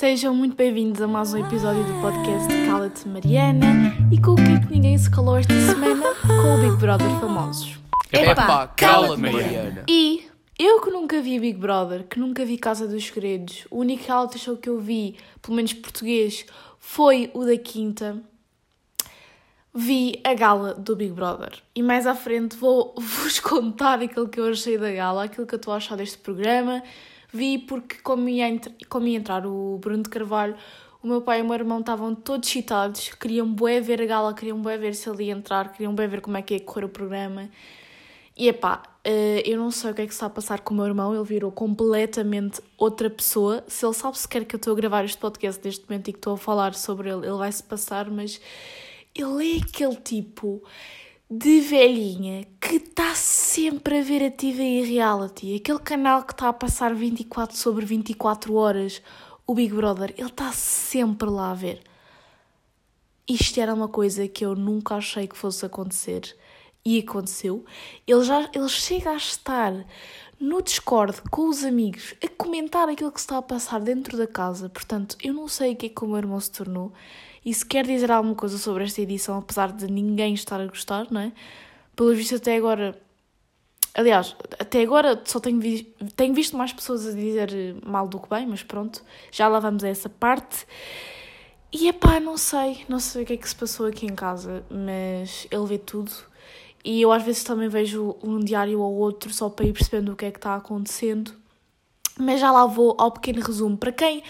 Sejam muito bem-vindos a mais um episódio do podcast Cala-te Mariana e com o que é que ninguém se calou esta semana? Com o Big Brother Famosos. Epá, cala-te, Mariana. E eu que nunca vi Big Brother, que nunca vi Casa dos Segredos, o único reality show que eu vi, pelo menos português, foi o da Quinta. Vi a gala do Big Brother e mais à frente vou vos contar aquilo que eu achei da gala, aquilo que eu estou a achar deste programa. Vi porque, como ia, como ia entrar o Bruno de Carvalho, o meu pai e o meu irmão estavam todos excitados, queriam bué ver a gala, queriam bué ver se ele ia entrar, queriam bué ver como é que ia correr o programa. E epá, eh, eu não sei o que é que está a passar com o meu irmão, ele virou completamente outra pessoa. Se ele sabe sequer que eu estou a gravar este podcast neste momento e que estou a falar sobre ele, ele vai se passar, mas ele é aquele tipo de velhinha que está sempre a ver a TV reality, aquele canal que está a passar 24 sobre 24 horas, o Big Brother, ele está sempre lá a ver. Isto era uma coisa que eu nunca achei que fosse acontecer e aconteceu. Ele já ele chega a estar no Discord com os amigos a comentar aquilo que se está a passar dentro da casa. Portanto, eu não sei o que é que o meu irmão se tornou. Se quer dizer alguma coisa sobre esta edição, apesar de ninguém estar a gostar, não é? Pelo visto, até agora. Aliás, até agora só tenho, vi... tenho visto mais pessoas a dizer mal do que bem, mas pronto, já lá vamos a essa parte. E epá, não sei, não sei o que é que se passou aqui em casa, mas ele vê tudo. E eu às vezes também vejo um diário ou outro só para ir percebendo o que é que está acontecendo. Mas já lá vou ao pequeno resumo. Para quem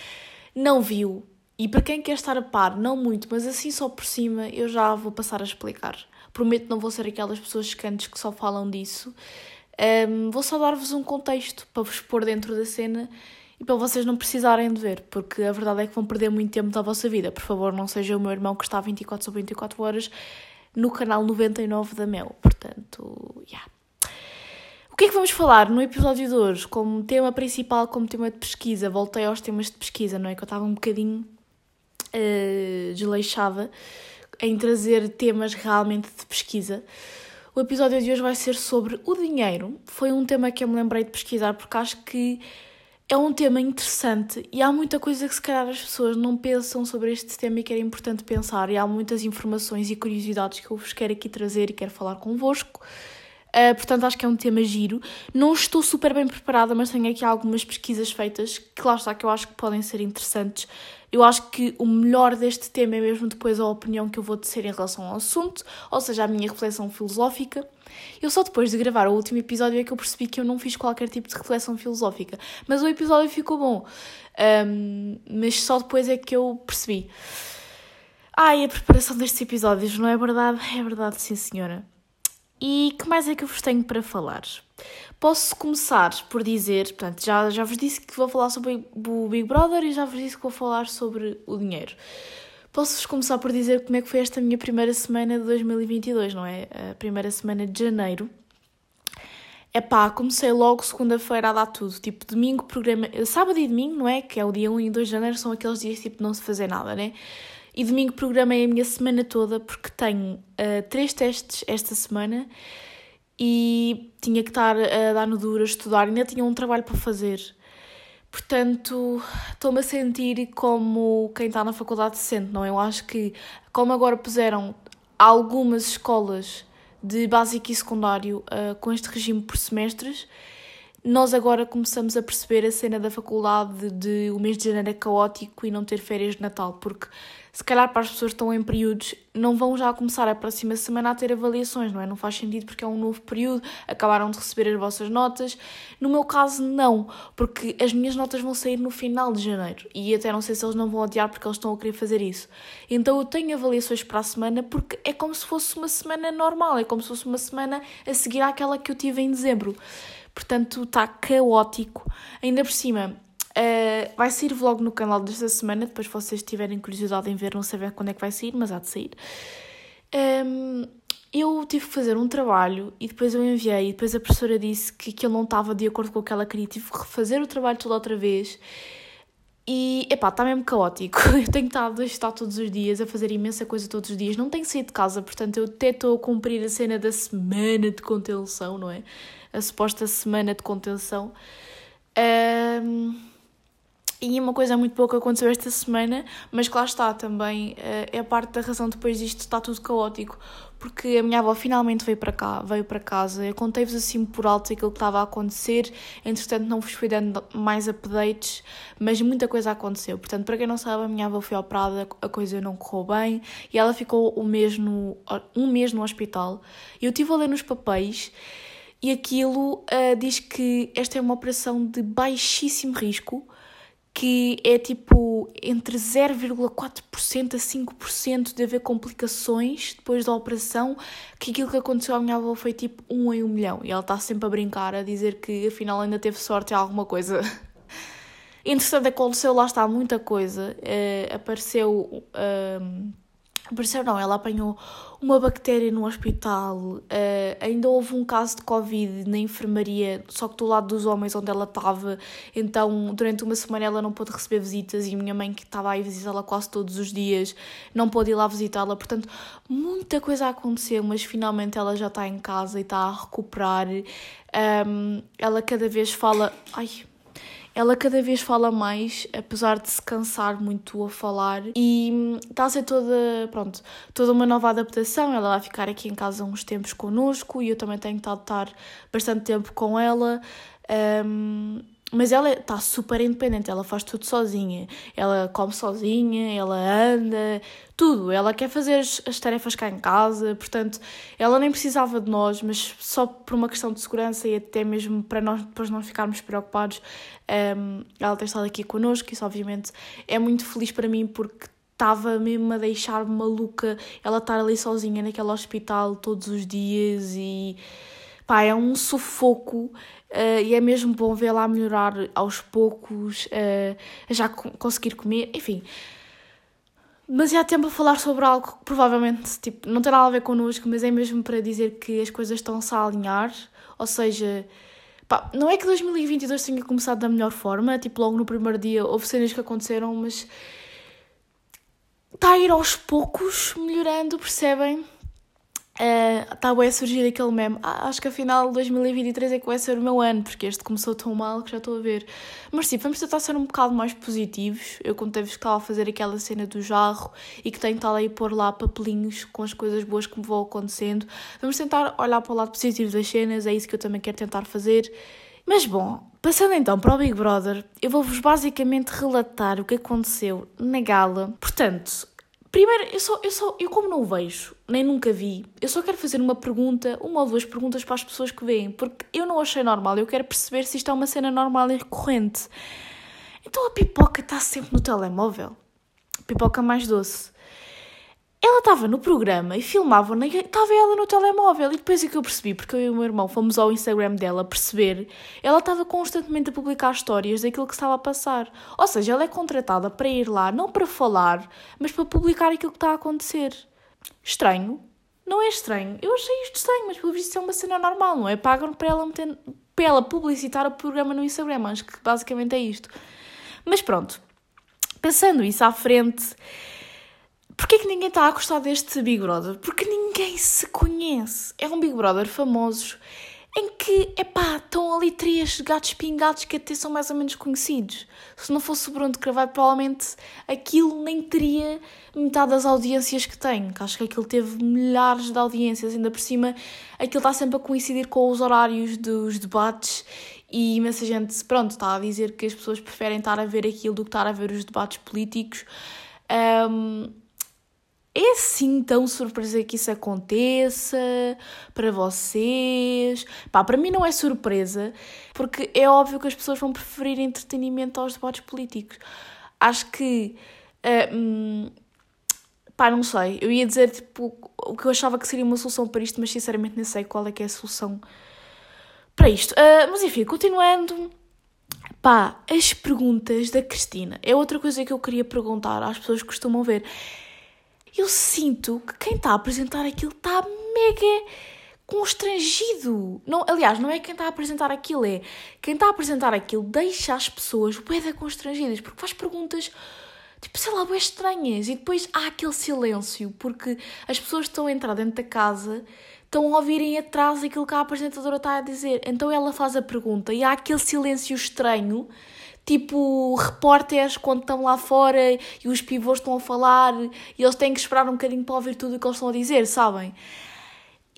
não viu e para quem quer estar a par, não muito, mas assim só por cima, eu já vou passar a explicar. Prometo não vou ser aquelas pessoas secantes que só falam disso. Um, vou só dar-vos um contexto para vos pôr dentro da cena e para vocês não precisarem de ver, porque a verdade é que vão perder muito tempo da vossa vida. Por favor, não seja o meu irmão que está 24 sobre 24 horas no canal 99 da Mel. Portanto, já. Yeah. O que é que vamos falar no episódio de hoje? Como tema principal, como tema de pesquisa, voltei aos temas de pesquisa, não é? Que eu estava um bocadinho uh, desleixada em trazer temas realmente de pesquisa. O episódio de hoje vai ser sobre o dinheiro. Foi um tema que eu me lembrei de pesquisar porque acho que é um tema interessante e há muita coisa que se calhar as pessoas não pensam sobre este tema e que era importante pensar e há muitas informações e curiosidades que eu vos quero aqui trazer e quero falar convosco. Uh, portanto, acho que é um tema giro. Não estou super bem preparada, mas tenho aqui algumas pesquisas feitas que lá está que eu acho que podem ser interessantes. Eu acho que o melhor deste tema é mesmo depois a opinião que eu vou tecer em relação ao assunto, ou seja, a minha reflexão filosófica. Eu só depois de gravar o último episódio é que eu percebi que eu não fiz qualquer tipo de reflexão filosófica, mas o episódio ficou bom. Um, mas só depois é que eu percebi. Ai, a preparação destes episódios, não é verdade? É verdade, sim senhora. E que mais é que eu vos tenho para falar? Posso começar por dizer, portanto, já, já vos disse que vou falar sobre o Big Brother e já vos disse que vou falar sobre o dinheiro. Posso-vos começar por dizer como é que foi esta minha primeira semana de 2022, não é? A primeira semana de janeiro. É pá, comecei logo segunda-feira a dar tudo. Tipo, domingo, programa. Sábado e domingo, não é? Que é o dia 1 e 2 de janeiro, são aqueles dias tipo não se fazer nada, né? E domingo programei a minha semana toda porque tenho uh, três testes esta semana e tinha que estar a dar no duro a estudar, ainda tinha um trabalho para fazer. Portanto, estou-me a sentir como quem está na faculdade se sente, não é? Eu acho que, como agora puseram algumas escolas de básico e secundário uh, com este regime por semestres, nós agora começamos a perceber a cena da faculdade de o mês de janeiro é caótico e não ter férias de Natal, porque se calhar para as pessoas que estão em períodos não vão já começar a próxima semana a ter avaliações, não é? Não faz sentido porque é um novo período, acabaram de receber as vossas notas. No meu caso, não, porque as minhas notas vão sair no final de janeiro e até não sei se eles não vão adiar porque eles estão a querer fazer isso. Então eu tenho avaliações para a semana porque é como se fosse uma semana normal, é como se fosse uma semana a seguir àquela que eu tive em dezembro. Portanto, está caótico. Ainda por cima, uh, vai sair vlog no canal desta semana. Depois, vocês tiverem curiosidade em ver, não sei bem quando é que vai sair, mas há de sair. Um, eu tive que fazer um trabalho e depois eu enviei. E depois a professora disse que aquilo não estava de acordo com o que ela queria. Tive que refazer o trabalho todo outra vez. E, epá, está mesmo caótico. Eu tenho estado a estar todos os dias, a fazer imensa coisa todos os dias. Não tenho saído de casa, portanto, eu até estou a cumprir a cena da semana de contenção, não é? A suposta semana de contenção. Um, E uma coisa muito que aconteceu esta semana, mas que lá está também, uh, é parte da razão depois disto está tudo caótico, porque a minha avó finalmente veio para cá, veio para casa. Eu contei-vos assim por alto aquilo que estava a acontecer, entretanto não vos fui dando mais updates, mas muita coisa aconteceu. Portanto, para quem não sabe, a minha avó foi operada, a coisa não correu bem e ela ficou um mês no, um mês no hospital. Eu estive a ler nos papéis e aquilo uh, diz que esta é uma operação de baixíssimo risco que é tipo entre 0,4% a 5% de haver complicações depois da operação, que aquilo que aconteceu à minha avó foi tipo um em um milhão. E ela está sempre a brincar, a dizer que afinal ainda teve sorte em alguma coisa. Interessante, aconteceu lá está muita coisa. Uh, apareceu. Uh, Apareceu não, ela apanhou uma bactéria no hospital, uh, ainda houve um caso de Covid na enfermaria, só que do lado dos homens onde ela estava, então durante uma semana ela não pôde receber visitas e minha mãe que estava aí visitá-la quase todos os dias não pôde ir lá visitá-la, portanto muita coisa aconteceu, mas finalmente ela já está em casa e está a recuperar, um, ela cada vez fala, ai ela cada vez fala mais, apesar de se cansar muito a falar, e está a ser toda, pronto, toda uma nova adaptação. Ela vai ficar aqui em casa uns tempos connosco e eu também tenho a estar bastante tempo com ela. Um, mas ela está super independente, ela faz tudo sozinha. Ela come sozinha, ela anda, tudo. Ela quer fazer as, as, tarefas cá em casa, portanto, ela nem precisava de nós, mas só por uma questão de segurança e até mesmo para nós depois não ficarmos preocupados, um, ela tem estado aqui connosco. Isso, obviamente, é muito feliz para mim porque estava mesmo a deixar-me maluca ela estar ali sozinha naquele hospital todos os dias e pá, é um sufoco Uh, e é mesmo bom vê-la melhorar aos poucos, uh, já conseguir comer, enfim. Mas já tempo a falar sobre algo que provavelmente tipo, não nada a ver connosco, mas é mesmo para dizer que as coisas estão-se a alinhar. Ou seja, pá, não é que 2022 tenha começado da melhor forma, tipo, logo no primeiro dia houve cenas que aconteceram, mas está a ir aos poucos melhorando, percebem? Está uh, a surgir aquele meme. Ah, acho que afinal 2023 é que vai ser o meu ano, porque este começou tão mal que já estou a ver. Mas sim, vamos tentar ser um bocado mais positivos. Eu contei-vos que estava a fazer aquela cena do jarro e que tenho estado aí pôr lá papelinhos com as coisas boas que me vão acontecendo. Vamos tentar olhar para o lado positivo das cenas, é isso que eu também quero tentar fazer. Mas bom, passando então para o Big Brother, eu vou-vos basicamente relatar o que aconteceu na gala. Portanto, Primeiro, eu só, eu só, eu como não o vejo, nem nunca vi, eu só quero fazer uma pergunta, uma ou duas perguntas para as pessoas que veem, porque eu não achei normal, eu quero perceber se isto é uma cena normal e recorrente. Então a pipoca está sempre no telemóvel. Pipoca mais doce. Ela estava no programa e filmava, estava ela no telemóvel. E depois é que eu percebi, porque eu e o meu irmão fomos ao Instagram dela perceber, ela estava constantemente a publicar histórias daquilo que estava a passar. Ou seja, ela é contratada para ir lá, não para falar, mas para publicar aquilo que está a acontecer. Estranho? Não é estranho. Eu achei isto estranho, mas pelo visto é uma cena normal, não é? Pagam para ela, meter, para ela publicitar o programa no Instagram. Acho que basicamente é isto. Mas pronto, pensando isso à frente Porquê que ninguém está a gostar deste Big Brother? Porque ninguém se conhece. É um Big Brother famoso em que, epá, estão ali três gatos pingados que até são mais ou menos conhecidos. Se não fosse o Bruno de Carvalho, provavelmente aquilo nem teria metade das audiências que tem. Acho que aquilo teve milhares de audiências, ainda por cima, aquilo está sempre a coincidir com os horários dos debates e imensa gente, pronto, está a dizer que as pessoas preferem estar a ver aquilo do que estar a ver os debates políticos. Um, é assim tão surpresa que isso aconteça para vocês? Pá, para mim não é surpresa, porque é óbvio que as pessoas vão preferir entretenimento aos debates políticos. Acho que. Uh, hum, pá, não sei. Eu ia dizer tipo, o que eu achava que seria uma solução para isto, mas sinceramente nem sei qual é que é a solução para isto. Uh, mas enfim, continuando. Pá, as perguntas da Cristina. É outra coisa que eu queria perguntar às pessoas que costumam ver eu sinto que quem está a apresentar aquilo está mega constrangido. Não, aliás, não é quem está a apresentar aquilo, é quem está a apresentar aquilo deixa as pessoas bem constrangidas, porque faz perguntas, tipo, sei lá, bem estranhas. E depois há aquele silêncio, porque as pessoas estão a entrar dentro da casa, estão a ouvirem atrás aquilo que a apresentadora está a dizer. Então ela faz a pergunta e há aquele silêncio estranho tipo repórteres quando estão lá fora e os pivôs estão a falar e eles têm que esperar um bocadinho para ouvir tudo o que eles estão a dizer, sabem?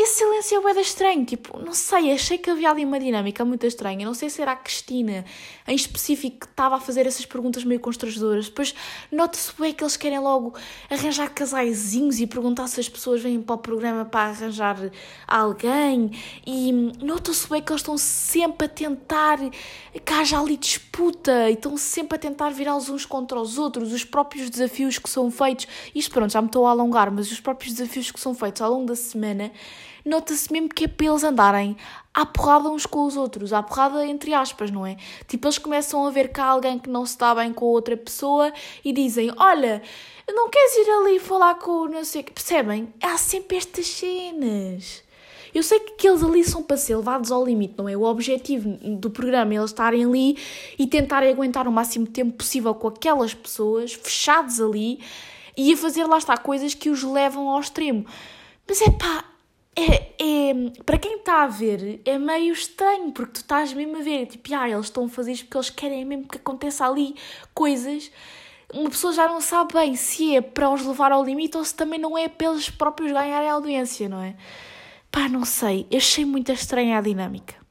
Esse silêncio é bem estranho, tipo, não sei, achei que havia ali uma dinâmica muito estranha. Não sei se era a Cristina, em específico, que estava a fazer essas perguntas meio constrangedoras. Depois nota-se bem que eles querem logo arranjar casaizinhos e perguntar se as pessoas vêm para o programa para arranjar alguém. E nota-se bem que eles estão sempre a tentar que haja ali disputa e estão sempre a tentar virá-los uns contra os outros. Os próprios desafios que são feitos, isto pronto, já me estou a alongar, mas os próprios desafios que são feitos ao longo da semana nota-se mesmo que é para eles andarem à porrada uns com os outros, à porrada entre aspas, não é? Tipo, eles começam a ver cá alguém que não se dá bem com outra pessoa e dizem: Olha, não queres ir ali falar com não sei o que. Percebem? Há sempre estas cenas. Eu sei que eles ali são para ser levados ao limite, não é? O objetivo do programa é eles estarem ali e tentarem aguentar o máximo tempo possível com aquelas pessoas, fechados ali, e a fazer lá está coisas que os levam ao extremo. Mas é pá, é, é, para quem está a ver, é meio estranho, porque tu estás mesmo a ver, tipo, ah, eles estão a fazer isto porque eles querem mesmo que aconteça ali coisas. Uma pessoa já não sabe bem se é para os levar ao limite ou se também não é para eles próprios ganharem a audiência, não é? Pá, não sei, achei muito estranha a dinâmica.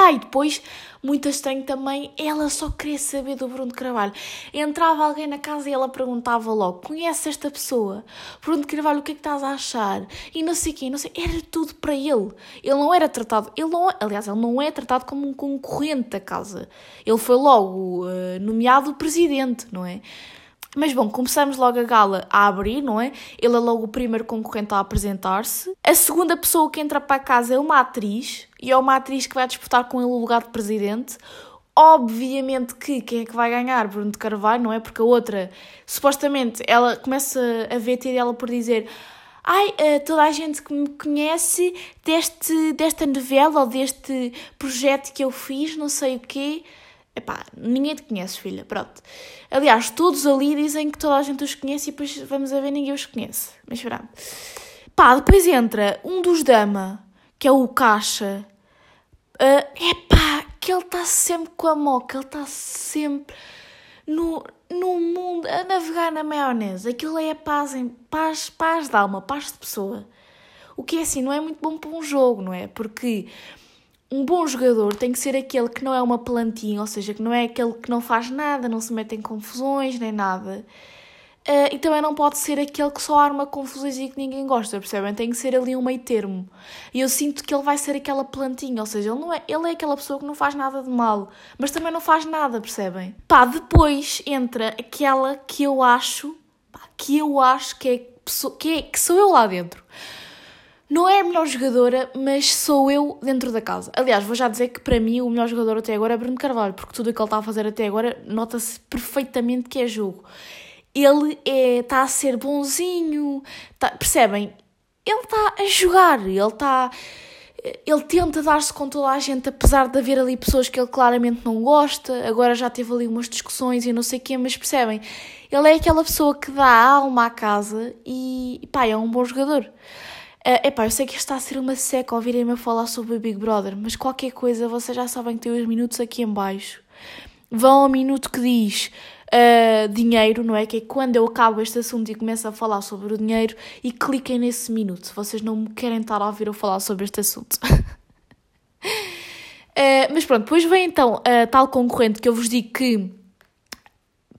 Ah, e depois, muito estranho também, ela só queria saber do Bruno Carvalho. Entrava alguém na casa e ela perguntava logo: Conhece esta pessoa? Bruno Carvalho, o que é que estás a achar? E não sei quem, não sei. Era tudo para ele. Ele não era tratado, ele não, aliás, ele não é tratado como um concorrente da casa. Ele foi logo uh, nomeado presidente, não é? Mas bom, começamos logo a gala a abrir, não é? Ele é logo o primeiro concorrente a apresentar-se. A segunda pessoa que entra para a casa é uma atriz, e é uma atriz que vai disputar com ele o lugar de presidente. Obviamente que quem é que vai ganhar? Bruno de Carvalho, não é? Porque a outra, supostamente, ela começa a ver ela por dizer ai, uh, toda a gente que me conhece deste, desta novela ou deste projeto que eu fiz, não sei o quê. Epá, ninguém te conhece, filha, pronto. Aliás, todos ali dizem que toda a gente os conhece e depois vamos a ver, ninguém os conhece. Mas pronto. Pá, depois entra um dos dama, que é o Caixa. Uh, epá, que ele está sempre com a moca, ele está sempre no, no mundo, a navegar na maionese. Aquilo é paz, em, paz, paz de alma, paz de pessoa. O que é assim, não é muito bom para um jogo, não é? Porque um bom jogador tem que ser aquele que não é uma plantinha, ou seja, que não é aquele que não faz nada, não se mete em confusões nem nada. Uh, e também não pode ser aquele que só arma confusões e que ninguém gosta, percebem? Tem que ser ali um meio termo. E eu sinto que ele vai ser aquela plantinha, ou seja, ele, não é, ele é aquela pessoa que não faz nada de mal, mas também não faz nada, percebem? Pá, depois entra aquela que eu acho, pá, que eu acho que é, que é que sou eu lá dentro não é a melhor jogadora, mas sou eu dentro da casa. Aliás, vou já dizer que para mim o melhor jogador até agora é Bruno Carvalho, porque tudo o que ele está a fazer até agora nota-se perfeitamente que é jogo. Ele é, está a ser bonzinho, está, percebem? Ele está a jogar, ele está. Ele tenta dar-se com toda a gente, apesar de haver ali pessoas que ele claramente não gosta. Agora já teve ali umas discussões e não sei o quê, mas percebem? Ele é aquela pessoa que dá alma à casa e, pá, é um bom jogador. Uh, epá, eu sei que está a ser uma seca ouvirem-me falar sobre o Big Brother, mas qualquer coisa, vocês já sabem que tem os minutos aqui em baixo. Vão ao minuto que diz uh, dinheiro, não é? Que é quando eu acabo este assunto e começo a falar sobre o dinheiro e cliquem nesse minuto, se vocês não me querem estar a ouvir eu falar sobre este assunto. uh, mas pronto, depois vem então a tal concorrente que eu vos digo que,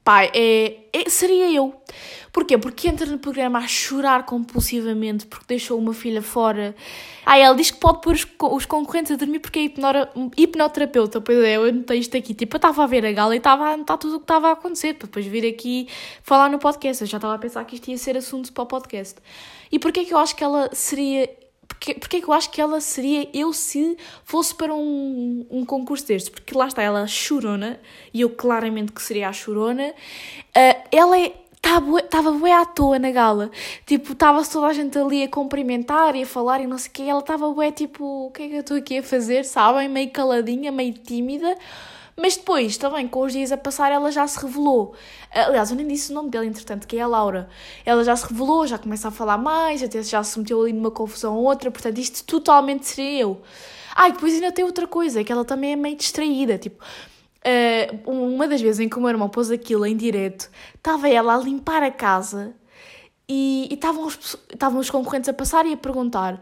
pá, é, é seria eu. Porquê? Porque entra no programa a chorar compulsivamente porque deixou uma filha fora. Ah, ela diz que pode pôr os, concorrentes a dormir porque é hipnora, hipnoterapeuta. Pois é, eu anotei isto aqui. Tipo, eu estava a ver a gala e estava a anotar tudo o que estava a acontecer para depois vir aqui falar no podcast. Eu já estava a pensar que isto ia ser assunto para o podcast. E porquê que eu acho que ela seria porque, que eu acho que ela seria eu se fosse para um, um concurso destes? Porque lá está, ela é chorona, e eu claramente que seria a chorona. Uh, ela é estava bem à toa na gala. Tipo, estava toda a gente ali a cumprimentar e a falar e não sei o quê. Ela estava bem, tipo, o que é que eu estou aqui a fazer, sabem? Meio caladinha, meio tímida. Mas depois, também, com os dias a passar, ela já se revelou. Aliás, eu nem disse o nome dela, entretanto, que é a Laura. Ela já se revelou, já começa a falar mais, até já se meteu ali numa confusão ou outra. Portanto, isto totalmente seria eu. Ah, e depois ainda tem outra coisa, que ela também é meio distraída. Tipo, Uh, uma das vezes em que o meu irmão pôs aquilo em direto, estava ela a limpar a casa e estavam os, estavam os concorrentes a passar e a perguntar: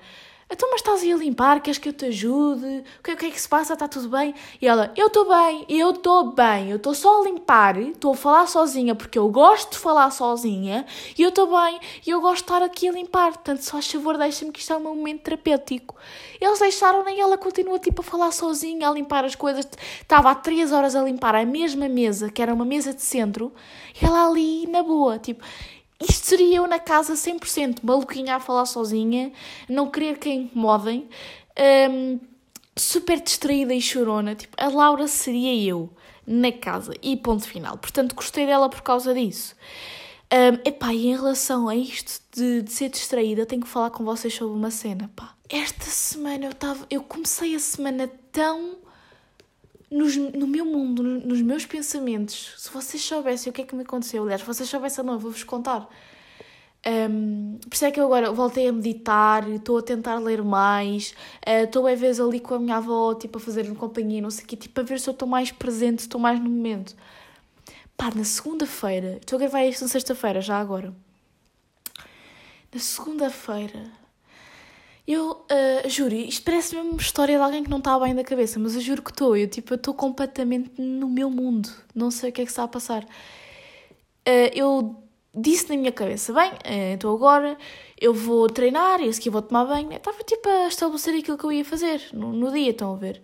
então, mas estás aí a limpar? Queres que eu te ajude? O que, o que é que se passa? Está tudo bem? E ela, eu estou bem, eu estou bem, eu estou só a limpar, estou a falar sozinha porque eu gosto de falar sozinha e eu estou bem e eu gosto de estar aqui a limpar. Portanto, só a favor, deixa-me que isto é um momento terapêutico. Eles deixaram e ela continua tipo a falar sozinha, a limpar as coisas. Estava há três horas a limpar a mesma mesa, que era uma mesa de centro, e ela ali na boa, tipo. Isto seria eu na casa 100%, maluquinha a falar sozinha, não querer que a incomodem, um, super distraída e chorona. Tipo, a Laura seria eu na casa e ponto final. Portanto, gostei dela por causa disso. Um, epá, e em relação a isto de, de ser distraída, tenho que falar com vocês sobre uma cena, pá. Esta semana eu estava. Eu comecei a semana tão nos, no meu mundo, nos meus pensamentos, se vocês soubessem o que é que me aconteceu, aliás, se vocês soubessem, não, eu vou-vos contar. Um, por isso é que eu agora voltei a meditar, estou a tentar ler mais, uh, estou uh, a vezes ali com a minha avó, tipo, a fazer-me companhia, não sei o quê, tipo, a ver se eu estou mais presente, estou mais no momento. Pá, na segunda-feira, estou a gravar isto na sexta-feira, já agora. Na segunda-feira, eu uh, juro, isto parece mesmo uma história de alguém que não está bem da cabeça, mas eu juro que estou. Eu tipo, estou completamente no meu mundo. Não sei o que é que está a passar. Uh, eu disse na minha cabeça, bem, uh, então agora eu vou treinar e a seguir vou tomar banho. Estava tipo a estabelecer aquilo que eu ia fazer no, no dia, estão a ver?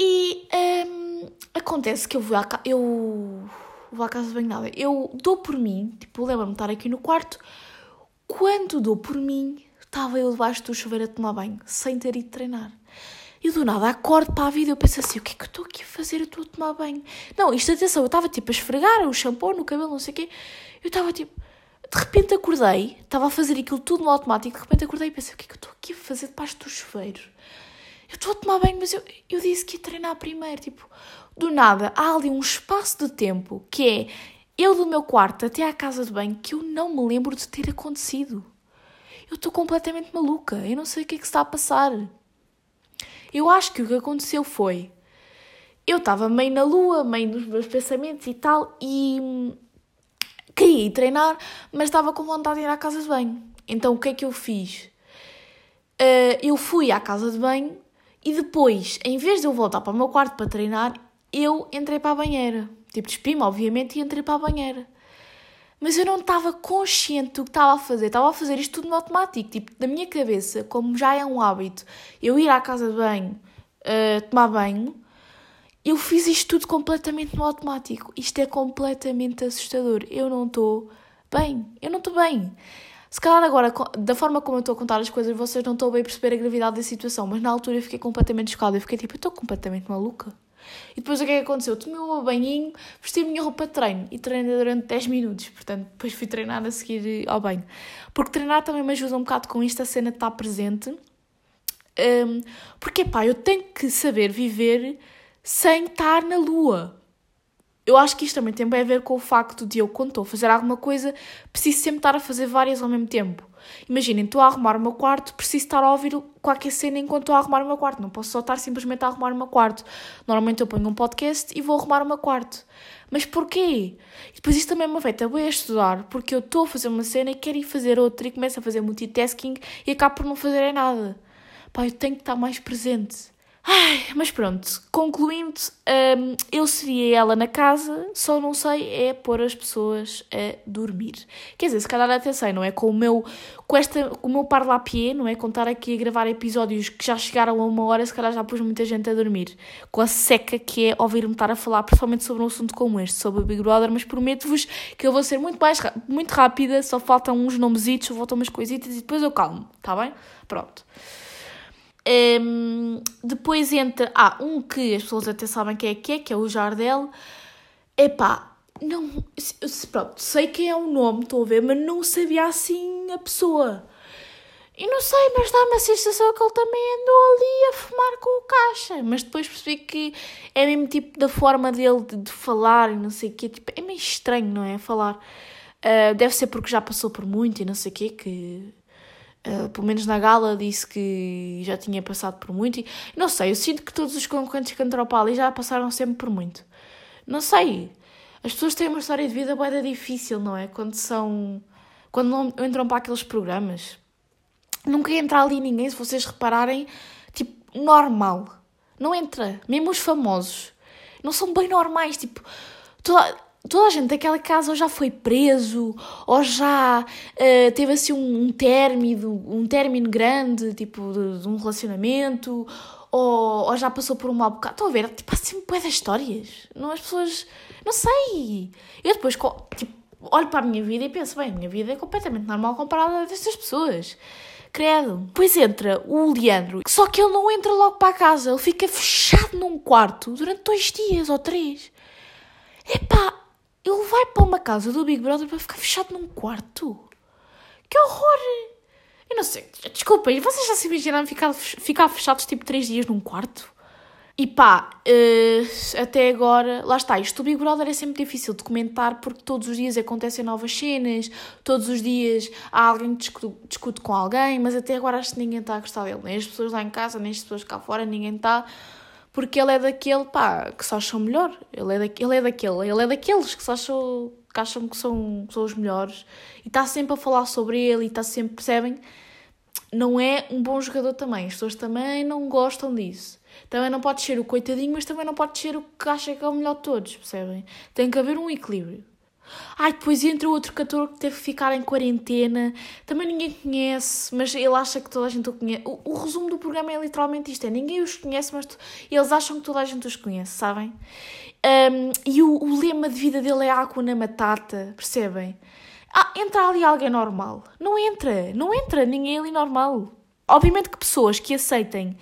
E um, acontece que eu vou à, eu vou à casa de banho nada. Eu dou por mim, tipo, lembro-me de estar aqui no quarto. Quando dou por mim, estava eu debaixo do chuveiro a tomar banho, sem ter ido treinar. E do nada acordo para a vida eu penso assim: o que é que eu estou aqui a fazer? Eu estou a tomar banho. Não, isto atenção, eu estava tipo a esfregar o shampoo no cabelo, não sei o quê. Eu estava tipo. De repente acordei, estava a fazer aquilo tudo no automático. De repente acordei e pensei: o que é que eu estou aqui a fazer debaixo do chuveiro? Eu estou a tomar banho, mas eu, eu disse que ia treinar primeiro. Tipo, do nada há ali um espaço de tempo que é eu do meu quarto até à casa de banho que eu não me lembro de ter acontecido. Eu estou completamente maluca. Eu não sei o que é que está a passar. Eu acho que o que aconteceu foi. Eu estava meio na lua, meio nos meus pensamentos e tal, e queria ir treinar, mas estava com vontade de ir à casa de banho. Então o que é que eu fiz? Uh, eu fui à casa de banho e depois, em vez de eu voltar para o meu quarto para treinar, eu entrei para a banheira. Tipo, despi-me, obviamente, e entrei para a banheira mas eu não estava consciente do que estava a fazer. Estava a fazer isto tudo no automático. Tipo, na minha cabeça, como já é um hábito, eu ir à casa de banho, uh, tomar banho, eu fiz isto tudo completamente no automático. Isto é completamente assustador. Eu não estou bem. Eu não estou bem. Se calhar agora, da forma como eu estou a contar as coisas, vocês não estão bem a perceber a gravidade da situação, mas na altura eu fiquei completamente chocada. Eu fiquei tipo, eu estou completamente maluca. E depois o que é que aconteceu? Tomei um banhinho, vesti a minha roupa de treino e treinei durante 10 minutos. Portanto, depois fui treinar a seguir ao banho. Porque treinar também me ajuda um bocado com isto, a cena de estar presente. Um, porque, pá, eu tenho que saber viver sem estar na lua. Eu acho que isto também tem bem a ver com o facto de eu, quando estou a fazer alguma coisa, preciso sempre estar a fazer várias ao mesmo tempo. Imaginem, estou a arrumar o meu quarto, preciso estar a ouvir qualquer cena enquanto estou a arrumar o meu quarto. Não posso só estar simplesmente a arrumar o meu quarto. Normalmente eu ponho um podcast e vou arrumar o meu quarto. Mas porquê? E depois isto também me afeta bem a estudar, porque eu estou a fazer uma cena e quero ir fazer outra e começo a fazer multitasking e acabo por não fazer nada. Pá, eu tenho que estar mais presente. Ai, mas pronto, concluindo, um, eu seria ela na casa, só não sei é pôr as pessoas a dormir. Quer dizer, se calhar até sei, não é? Com o meu, com esta, com o meu parlapié, não é? Contar aqui a gravar episódios que já chegaram a uma hora, se calhar já pus muita gente a dormir. Com a seca que é ouvir-me estar a falar, principalmente sobre um assunto como este, sobre o Big Brother, mas prometo-vos que eu vou ser muito mais, muito rápida, só faltam uns nomesitos, faltam umas coisitas e depois eu calmo, tá bem? Pronto. Um, depois entra. Ah, um que as pessoas até sabem quem é que é, que é o Jardel. Epá, não. Pronto, sei quem é o nome, estou a ver, mas não sabia assim a pessoa. E não sei, mas dá-me a sensação que ele também andou ali a fumar com o caixa. Mas depois percebi que é mesmo tipo da forma dele de, de falar e não sei o quê. Tipo, é meio estranho, não é? Falar. Uh, deve ser porque já passou por muito e não sei o quê, que Uh, pelo menos na gala disse que já tinha passado por muito. E, não sei, eu sinto que todos os concorrentes que entraram para ali já passaram sempre por muito. Não sei. As pessoas têm uma história de vida bem difícil, não é? Quando são. Quando não entram para aqueles programas. Nunca entra ali ninguém, se vocês repararem, tipo, normal. Não entra. Mesmo os famosos. Não são bem normais. Tipo, toda, toda a gente daquela casa ou já foi preso, ou já uh, teve assim um, um término, um término grande, tipo, de, de um relacionamento, ou, ou, já passou por um mau bocado. Estão a ver? Tipo, há sempre boas histórias. Não, as pessoas. Não sei. Eu depois, tipo, olho para a minha vida e penso, bem, a minha vida é completamente normal comparada a destas pessoas. Credo. Depois entra o Leandro, só que ele não entra logo para a casa, ele fica fechado num quarto durante dois dias ou três. Epá, ele vai para uma casa do Big Brother para ficar fechado num quarto. Que horror! Eu não sei, desculpem, vocês já se imaginaram ficar, ficar fechados tipo 3 dias num quarto? E pá, uh, até agora, lá está, isto do Big Brother é sempre difícil de comentar porque todos os dias acontecem novas cenas, todos os dias há alguém que discute, discute com alguém, mas até agora acho que ninguém está a gostar dele, nem as pessoas lá em casa, nem as pessoas cá fora, ninguém está porque ele é daquele, pá, que só acham melhor. Ele é, da, ele é daquele, ele é daqueles que só acham, que acham que são, são os melhores. E está sempre a falar sobre ele e está sempre, percebem? Não é um bom jogador também. As pessoas também não gostam disso. Também não pode ser o coitadinho, mas também não pode ser o que acha que é o melhor de todos, percebem? Tem que haver um equilíbrio. Ai, depois entra outro cantor que teve que ficar em quarentena, também ninguém conhece, mas ele acha que toda a gente o conhece. O, o resumo do programa é literalmente isto: é ninguém os conhece, mas tu, eles acham que toda a gente os conhece, sabem? Um, e o, o, lema de vida dele é água na matata, percebem? Ah, entra ali alguém normal. Não entra, não entra ninguém ali normal. Obviamente que pessoas que aceitem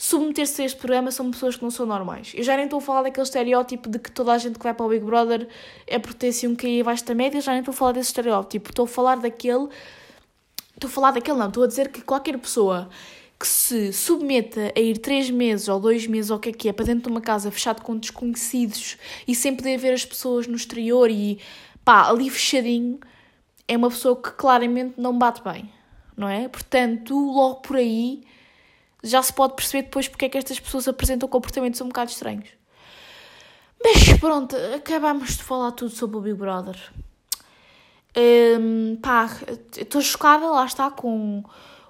submeter-se a este programa são pessoas que não são normais. Eu já nem estou a falar daquele estereótipo de que toda a gente que vai para o Big Brother é por ter assim um cair abaixo da média, já nem estou a falar desse estereótipo. Estou a falar daquele. Estou a falar daquele, não. Estou a dizer que qualquer pessoa que se submeta a ir três meses ou dois meses ou o que é que é para dentro de uma casa fechado com desconhecidos e sem poder ver as pessoas no exterior e pá, ali fechadinho, é uma pessoa que claramente não bate bem, não é? Portanto, logo por aí já se pode perceber depois porque é que estas pessoas apresentam comportamentos um bocado estranhos. Mas pronto, acabamos de falar tudo sobre o Big Brother. Um, pá, estou chocada, lá está, com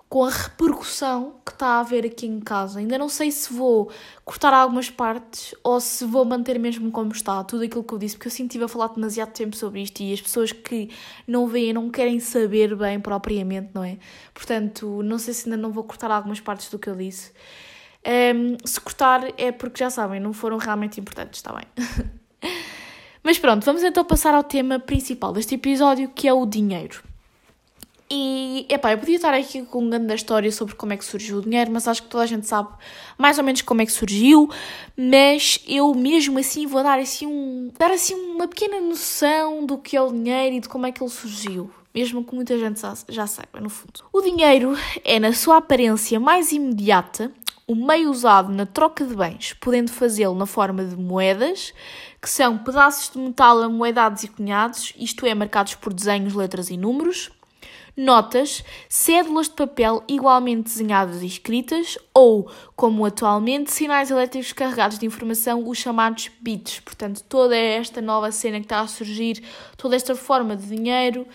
com a repercussão que está a haver aqui em casa. Ainda não sei se vou cortar algumas partes ou se vou manter mesmo como está, tudo aquilo que eu disse, porque eu que estive a falar demasiado tempo sobre isto e as pessoas que não veem não querem saber bem propriamente, não é? Portanto, não sei se ainda não vou cortar algumas partes do que eu disse. Um, se cortar é porque já sabem, não foram realmente importantes, está bem? Mas pronto, vamos então passar ao tema principal deste episódio, que é o dinheiro. E, epá, eu podia estar aqui com um grande história sobre como é que surgiu o dinheiro, mas acho que toda a gente sabe mais ou menos como é que surgiu, mas eu mesmo assim vou dar assim, um, dar assim uma pequena noção do que é o dinheiro e de como é que ele surgiu, mesmo que muita gente já saiba, no fundo. O dinheiro é, na sua aparência mais imediata, o meio usado na troca de bens, podendo fazê-lo na forma de moedas, que são pedaços de metal amoedados e cunhados, isto é, marcados por desenhos, letras e números, notas, cédulas de papel igualmente desenhadas e escritas ou, como atualmente, sinais elétricos carregados de informação, os chamados bits. Portanto, toda esta nova cena que está a surgir, toda esta forma de dinheiro,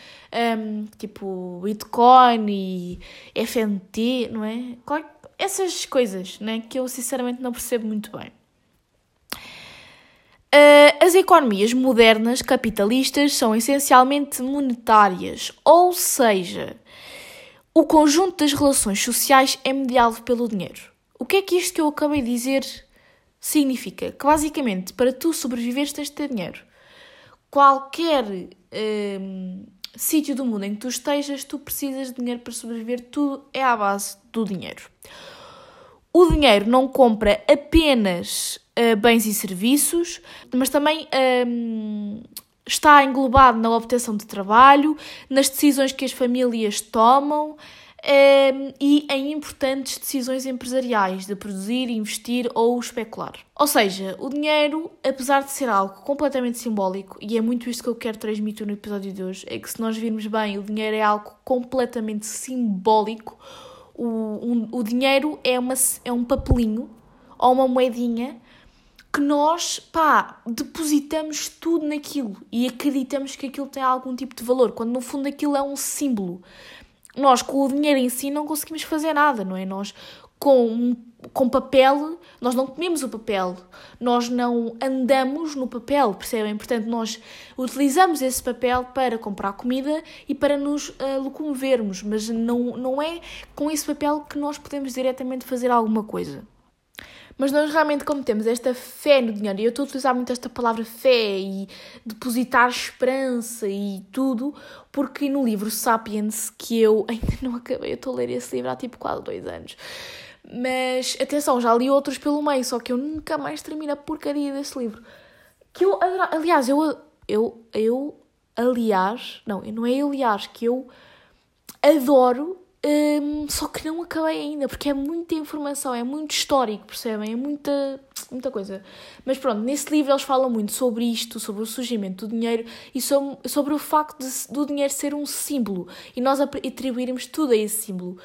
um, tipo Bitcoin e FNT, não é? Essas coisas, né, que eu sinceramente não percebo muito bem. Uh, as economias modernas capitalistas são essencialmente monetárias, ou seja, o conjunto das relações sociais é mediado pelo dinheiro. O que é que isto que eu acabei de dizer significa? Que basicamente, para tu sobreviveres, tens de ter dinheiro. Qualquer uh, sítio do mundo em que tu estejas, tu precisas de dinheiro para sobreviver, tudo é à base do dinheiro. O dinheiro não compra apenas uh, bens e serviços, mas também um, ehm, está englobado na obtenção de trabalho, nas decisões que as famílias tomam, um, e em importantes decisões empresariais de produzir, investir ou especular. Ou seja, o dinheiro, apesar de ser algo completamente simbólico, e é muito isto que eu quero transmitir no episódio de hoje, é que se nós virmos bem, o dinheiro é algo completamente simbólico. O, um, o dinheiro é, uma, é um papelinho ou uma moedinha que nós, pá, depositamos tudo naquilo e acreditamos que aquilo tem algum tipo de valor, quando no fundo aquilo é um símbolo nós com o dinheiro em si não conseguimos fazer nada, não é? Nós com, com papel, nós não comemos o papel, nós não andamos no papel, percebem? Portanto, nós utilizamos esse papel para comprar comida e para nos uh, locomovermos, mas não, não é com esse papel que nós podemos diretamente fazer alguma coisa. Mas nós realmente, como temos esta fé no dinheiro, e eu estou a utilizar muito esta palavra fé e depositar esperança e tudo, porque no livro Sapiens, que eu ainda não acabei, eu estou a ler esse livro há tipo quase dois anos. Mas atenção, já li outros pelo meio, só que eu nunca mais termino a porcaria desse livro. Que eu, aliás, eu, eu, eu, aliás, não, não é aliás, que eu adoro um, só que não acabei ainda, porque é muita informação, é muito histórico, percebem? É muita, muita coisa. Mas pronto, nesse livro eles falam muito sobre isto, sobre o surgimento do dinheiro e sobre, sobre o facto de, do dinheiro ser um símbolo e nós atribuirmos tudo a esse símbolo.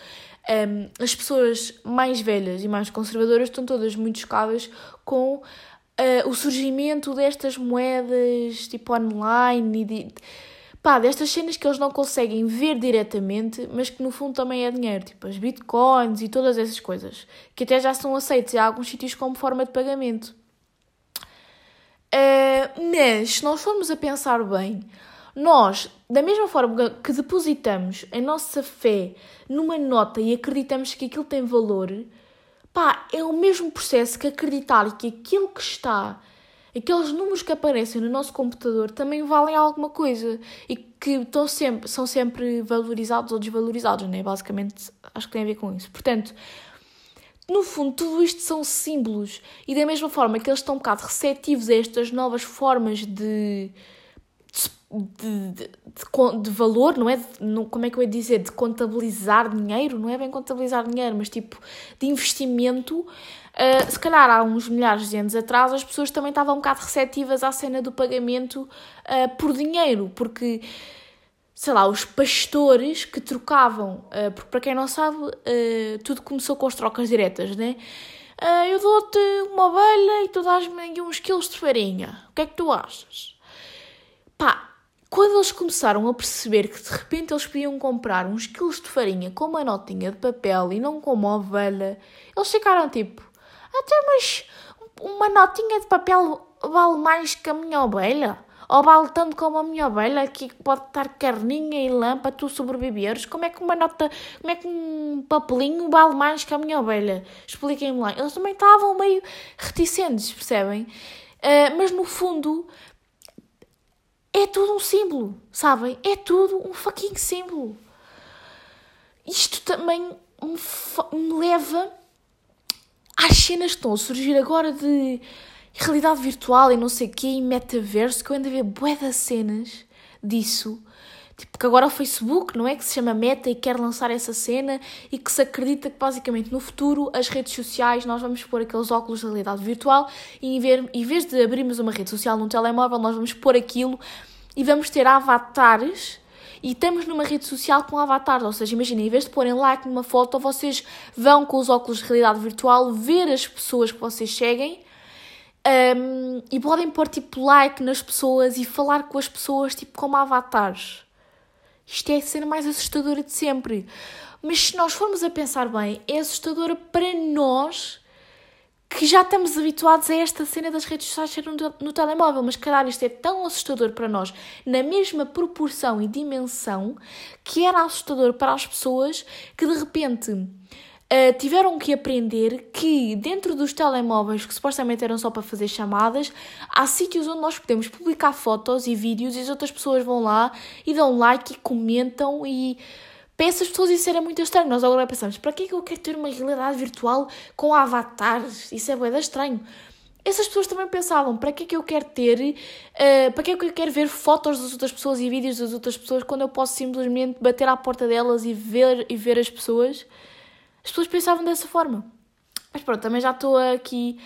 Um, as pessoas mais velhas e mais conservadoras estão todas muito chocadas com uh, o surgimento destas moedas tipo online e de, pá, destas cenas que eles não conseguem ver diretamente, mas que no fundo também é dinheiro, tipo as bitcoins e todas essas coisas, que até já são aceitos em alguns sítios como forma de pagamento. Uh, mas, se nós formos a pensar bem, nós, da mesma forma que depositamos a nossa fé numa nota e acreditamos que aquilo tem valor, pá, é o mesmo processo que acreditar que aquilo que está aqueles números que aparecem no nosso computador também valem alguma coisa e que estão sempre, são sempre valorizados ou desvalorizados, né? Basicamente, acho que tem a ver com isso. Portanto, no fundo, tudo isto são símbolos e da mesma forma que eles estão um bocado receptivos a estas novas formas de. De, de, de, de valor, não é? De, não, como é que eu ia dizer? De contabilizar dinheiro, não é bem contabilizar dinheiro, mas tipo de investimento. Uh, se calhar há uns milhares de anos atrás as pessoas também estavam um bocado receptivas à cena do pagamento uh, por dinheiro, porque sei lá, os pastores que trocavam, uh, porque para quem não sabe, tudo começou com as trocas diretas, né? eu dou-te uma ovelha e tu dás-me uns quilos de farinha. O que é que tu achas? Pá, quando eles começaram a perceber que de repente eles podiam comprar uns quilos de farinha com uma notinha de papel e não com uma ovelha, eles ficaram tipo, até mas uma notinha de papel vale mais que a minha ovelha? Ou vale tanto como a minha ovelha que pode estar carninha e lã para tu sobreviveres? Como é que uma nota, como é que um papelinho vale mais que a minha ovelha? Expliquem-me lá. Eles também estavam meio reticentes, percebem? Uh, mas no fundo é tudo um símbolo, sabem? É tudo um fucking símbolo. Isto também me, me leva às cenas estão a surgir agora de realidade virtual e não sei o quê, e metaverso, que eu ainda ver bué das cenas disso. Tipo, que agora o Facebook, não é? Que se chama Meta e quer lançar essa cena e que se acredita que basicamente no futuro as redes sociais nós vamos pôr aqueles óculos de realidade virtual e em vez de abrirmos uma rede social num telemóvel, nós vamos pôr aquilo e vamos ter avatares e estamos numa rede social com avatares, ou seja, imaginem, em vez de porem like numa foto, vocês vão com os óculos de realidade virtual ver as pessoas que vocês seguem um, e podem pôr tipo like nas pessoas e falar com as pessoas tipo como avatares. Isto é a cena mais assustadora de sempre. Mas se nós formos a pensar bem, é assustadora para nós que já estamos habituados a esta cena das redes sociais ser no, telemóvel, mas caralho, isto é tão assustador para nós, na mesma proporção e dimensão que era assustador para as pessoas que de repente uh, tiveram que aprender que dentro dos telemóveis, que supostamente eram só para fazer chamadas, há sítios onde nós podemos publicar fotos e vídeos e as outras pessoas vão lá e dão like e comentam e para essas pessoas isso era muito estranho. Nós agora pensamos, para que é que eu quero ter uma realidade virtual com avatares? Isso é bué estranho. essas pessoas também pensavam, para que é que eu quero ter, uh, para que é que eu quero ver fotos das outras pessoas e vídeos das outras pessoas quando eu posso simplesmente bater à porta delas e ver, e ver as pessoas? As pessoas pensavam dessa forma. Mas pronto, também já estou aqui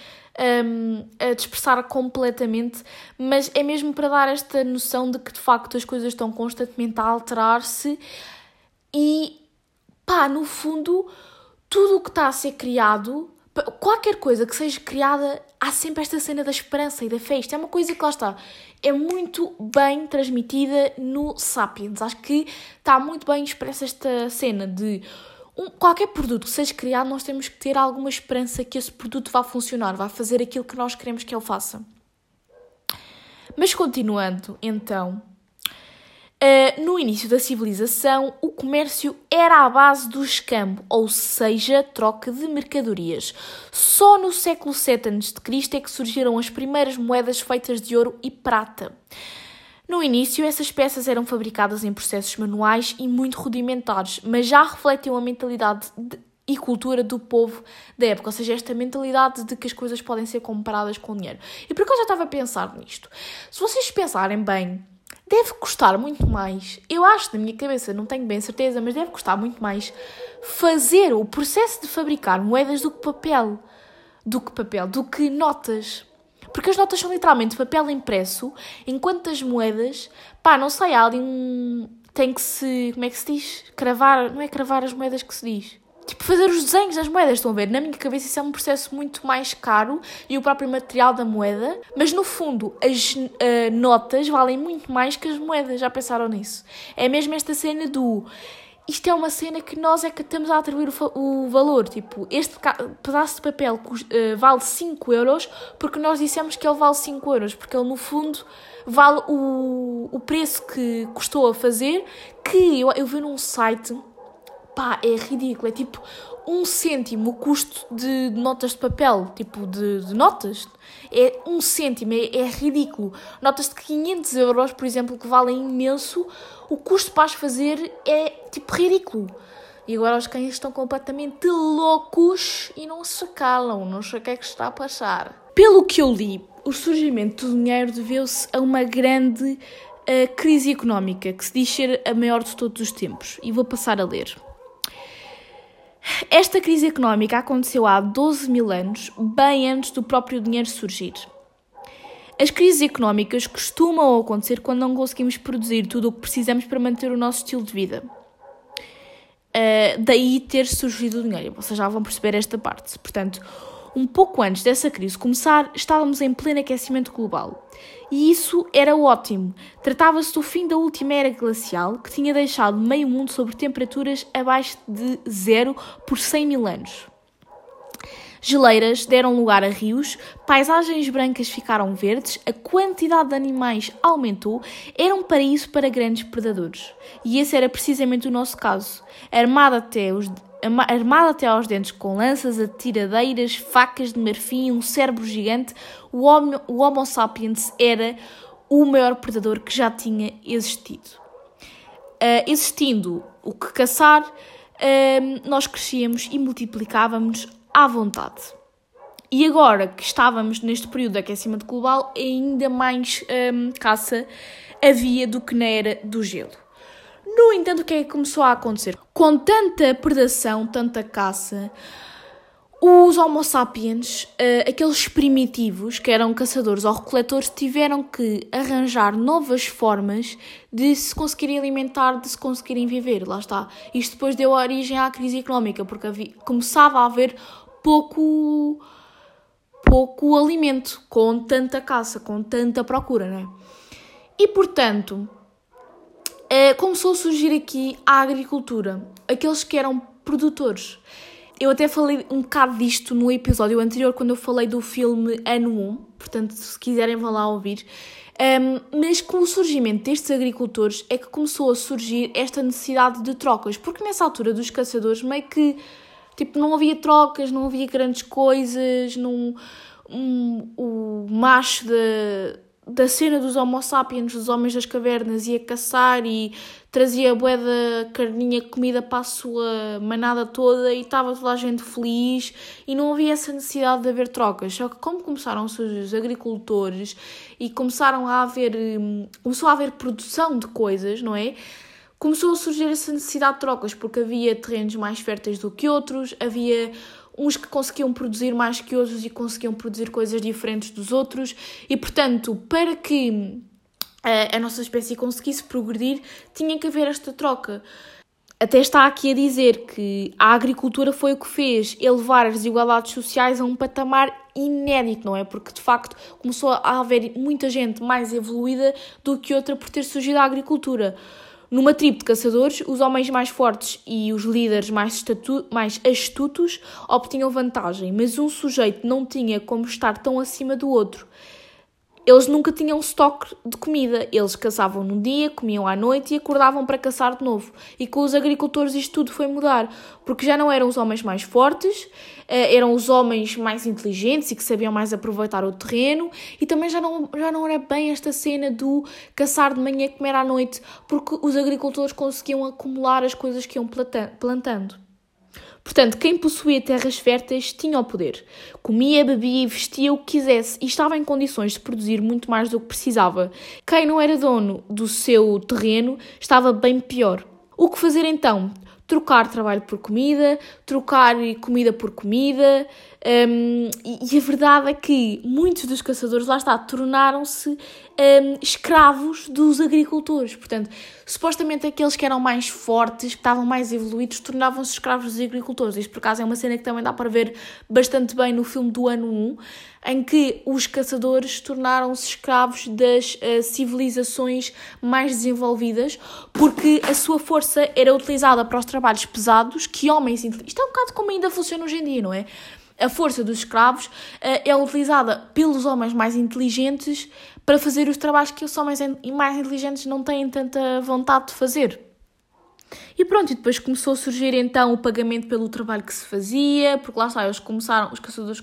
um, a dispersar completamente, mas é mesmo para dar esta noção de que de facto as coisas estão constantemente a alterar-se e pá, no fundo, tudo o que está a ser criado, qualquer coisa que seja criada, há sempre esta cena da esperança e da fé. Isto é uma coisa que lá está, é muito bem transmitida no Sapiens. Acho que está muito bem expressa esta cena de um, qualquer produto que seja criado, nós temos que ter alguma esperança que esse produto vá funcionar, vai fazer aquilo que nós queremos que ele faça. Mas continuando, então, uh, no início da civilização, o comércio era a base do escambo, ou seja, troca de mercadorias. Só no século VII a.C. é que surgiram as primeiras moedas feitas de ouro e prata. No início, essas peças eram fabricadas em processos manuais e muito rudimentares, mas já refletiam a mentalidade de, e cultura do povo da época, ou seja, esta mentalidade de que as coisas podem ser comparadas com dinheiro. E por que eu já estava a pensar nisto? Se vocês pensarem bem, deve custar muito mais. Eu acho, na minha cabeça, não tenho bem certeza, mas deve custar muito mais fazer o processo de fabricar moedas do que papel. Do que papel, do que notas. Porque as notas são literalmente papel impresso, enquanto as moedas, pá, não sei, há ali um. tem que se. como é que se diz? Cravar. não é cravar as moedas que se diz. Tipo, fazer os desenhos das moedas, estão a ver? Na minha cabeça isso é um processo muito mais caro e o próprio material da moeda, mas no fundo as uh, notas valem muito mais que as moedas, já pensaram nisso? É mesmo esta cena do isto é uma cena que nós é que estamos a atribuir o, o valor. Tipo, este pedaço de papel uh, vale 5 euros porque nós dissemos que ele vale 5 euros, porque ele no fundo vale o, o preço que custou a fazer, que eu, eu vi num site, pá, é ridículo, é tipo um cêntimo o custo de, notas de papel, tipo de, de notas, é um cêntimo, é, é, ridículo. Notas de 500 euros, por exemplo, que valem imenso, o custo para as fazer é tipo ridículo. E agora os cães estão completamente loucos e não se calam, não sei o que é que está a passar. Pelo que eu li, o surgimento do dinheiro deveu-se a uma grande uh, crise económica que se diz ser a maior de todos os tempos. E vou passar a ler. Esta crise económica aconteceu há 12 mil anos, bem antes do próprio dinheiro surgir. As crises económicas costumam acontecer quando não conseguimos produzir tudo o que precisamos para manter o nosso estilo de vida. Uh, daí ter surgido o dinheiro. Vocês já vão perceber esta parte. Portanto, um pouco antes dessa crise começar, estávamos em pleno aquecimento global. E isso era ótimo. Tratava-se do fim da última era glacial, que tinha deixado meio mundo sobre temperaturas abaixo de zero por 100 mil anos. Geleiras deram lugar a rios, paisagens brancas ficaram verdes, a quantidade de animais aumentou, era um paraíso para grandes predadores. E esse era precisamente o nosso caso. Armado até os armado até aos dentes com lanças, atiradeiras, facas de marfim e um cérebro gigante, o Homo, o Homo sapiens era o maior predador que já tinha existido. Uh, existindo o que caçar, uh, nós crescíamos e multiplicávamos à vontade. E agora que estávamos neste período de aquecimento global, ainda mais um, caça havia do que na era do gelo. No entanto, o que é que começou a acontecer? Com tanta predação, tanta caça, os Homo sapiens, uh, aqueles primitivos que eram caçadores ou recoletores, tiveram que arranjar novas formas de se conseguirem alimentar, de se conseguirem viver. Lá está. Isto depois deu origem à crise económica, porque havia, começava a haver pouco pouco alimento com tanta caça, com tanta procura, não é? E portanto, começou a surgir aqui a agricultura, aqueles que eram produtores. Eu até falei um bocado disto no episódio anterior, quando eu falei do filme Ano 1, portanto, se quiserem vão lá ouvir. Um, mas com o surgimento destes agricultores é que começou a surgir esta necessidade de trocas, porque nessa altura dos caçadores meio que Tipo, não havia trocas, não havia grandes coisas, não, um, o macho de, da cena dos Homo sapiens, dos homens das cavernas, ia caçar e trazia bué da carninha, comida para a sua manada toda e estava toda a gente feliz e não havia essa necessidade de haver trocas. Só que como começaram a surgir os agricultores e começaram a haver, hum, começou a haver produção de coisas, não é? Começou a surgir essa necessidade de trocas, porque havia terrenos mais férteis do que outros, havia uns que conseguiam produzir mais que outros e conseguiam produzir coisas diferentes dos outros, e portanto, para que a, eh, a nossa espécie conseguisse progredir, tinha que haver esta troca. Até está aqui a dizer que a agricultura foi o que fez elevar as desigualdades sociais a um patamar inédito, não é? Porque de facto começou a haver muita gente mais evoluída do que outra por ter surgido a agricultura. Numa tribo de caçadores, os homens mais fortes e os líderes mais, mais astutos obtinham vantagem, mas um sujeito não tinha como estar tão acima do outro. Eles nunca tinham estoque de comida. Eles caçavam num dia, comiam à noite e acordavam para caçar de novo. E com os agricultores isto tudo foi mudar, porque já não eram os homens mais fortes, eh, eram os homens mais inteligentes e que sabiam mais aproveitar o terreno, e também já não, já não era bem esta cena do caçar de manhã e comer à noite, porque os agricultores conseguiam acumular as coisas que iam plantando. Portanto, quem possuía terras férteis tinha o poder. Comia, bebia e vestia o que quisesse e estava em condições de produzir muito mais do que precisava. Quem não era dono do seu terreno estava bem pior. O que fazer então? Trocar trabalho por comida, trocar comida por comida, um, e, a verdade é que muitos dos caçadores, lá está, tornaram-se um, escravos dos agricultores. Portanto, supostamente aqueles que eram mais fortes, que estavam mais evoluídos, tornavam-se escravos dos agricultores. Isto, por acaso, é uma cena que também dá para ver bastante bem no filme do ano 1, em que os caçadores tornaram-se escravos das uh, civilizações mais desenvolvidas, porque a sua força era utilizada para os trabalhos pesados que homens. Isto é um bocado como ainda funciona hoje em dia, não é? A força dos escravos uh, é utilizada pelos homens mais inteligentes para fazer os trabalhos que os homens mais inteligentes não têm tanta vontade de fazer. E pronto, e depois começou a surgir então o pagamento pelo trabalho que se fazia, porque lá está, eles começaram, os caçadores.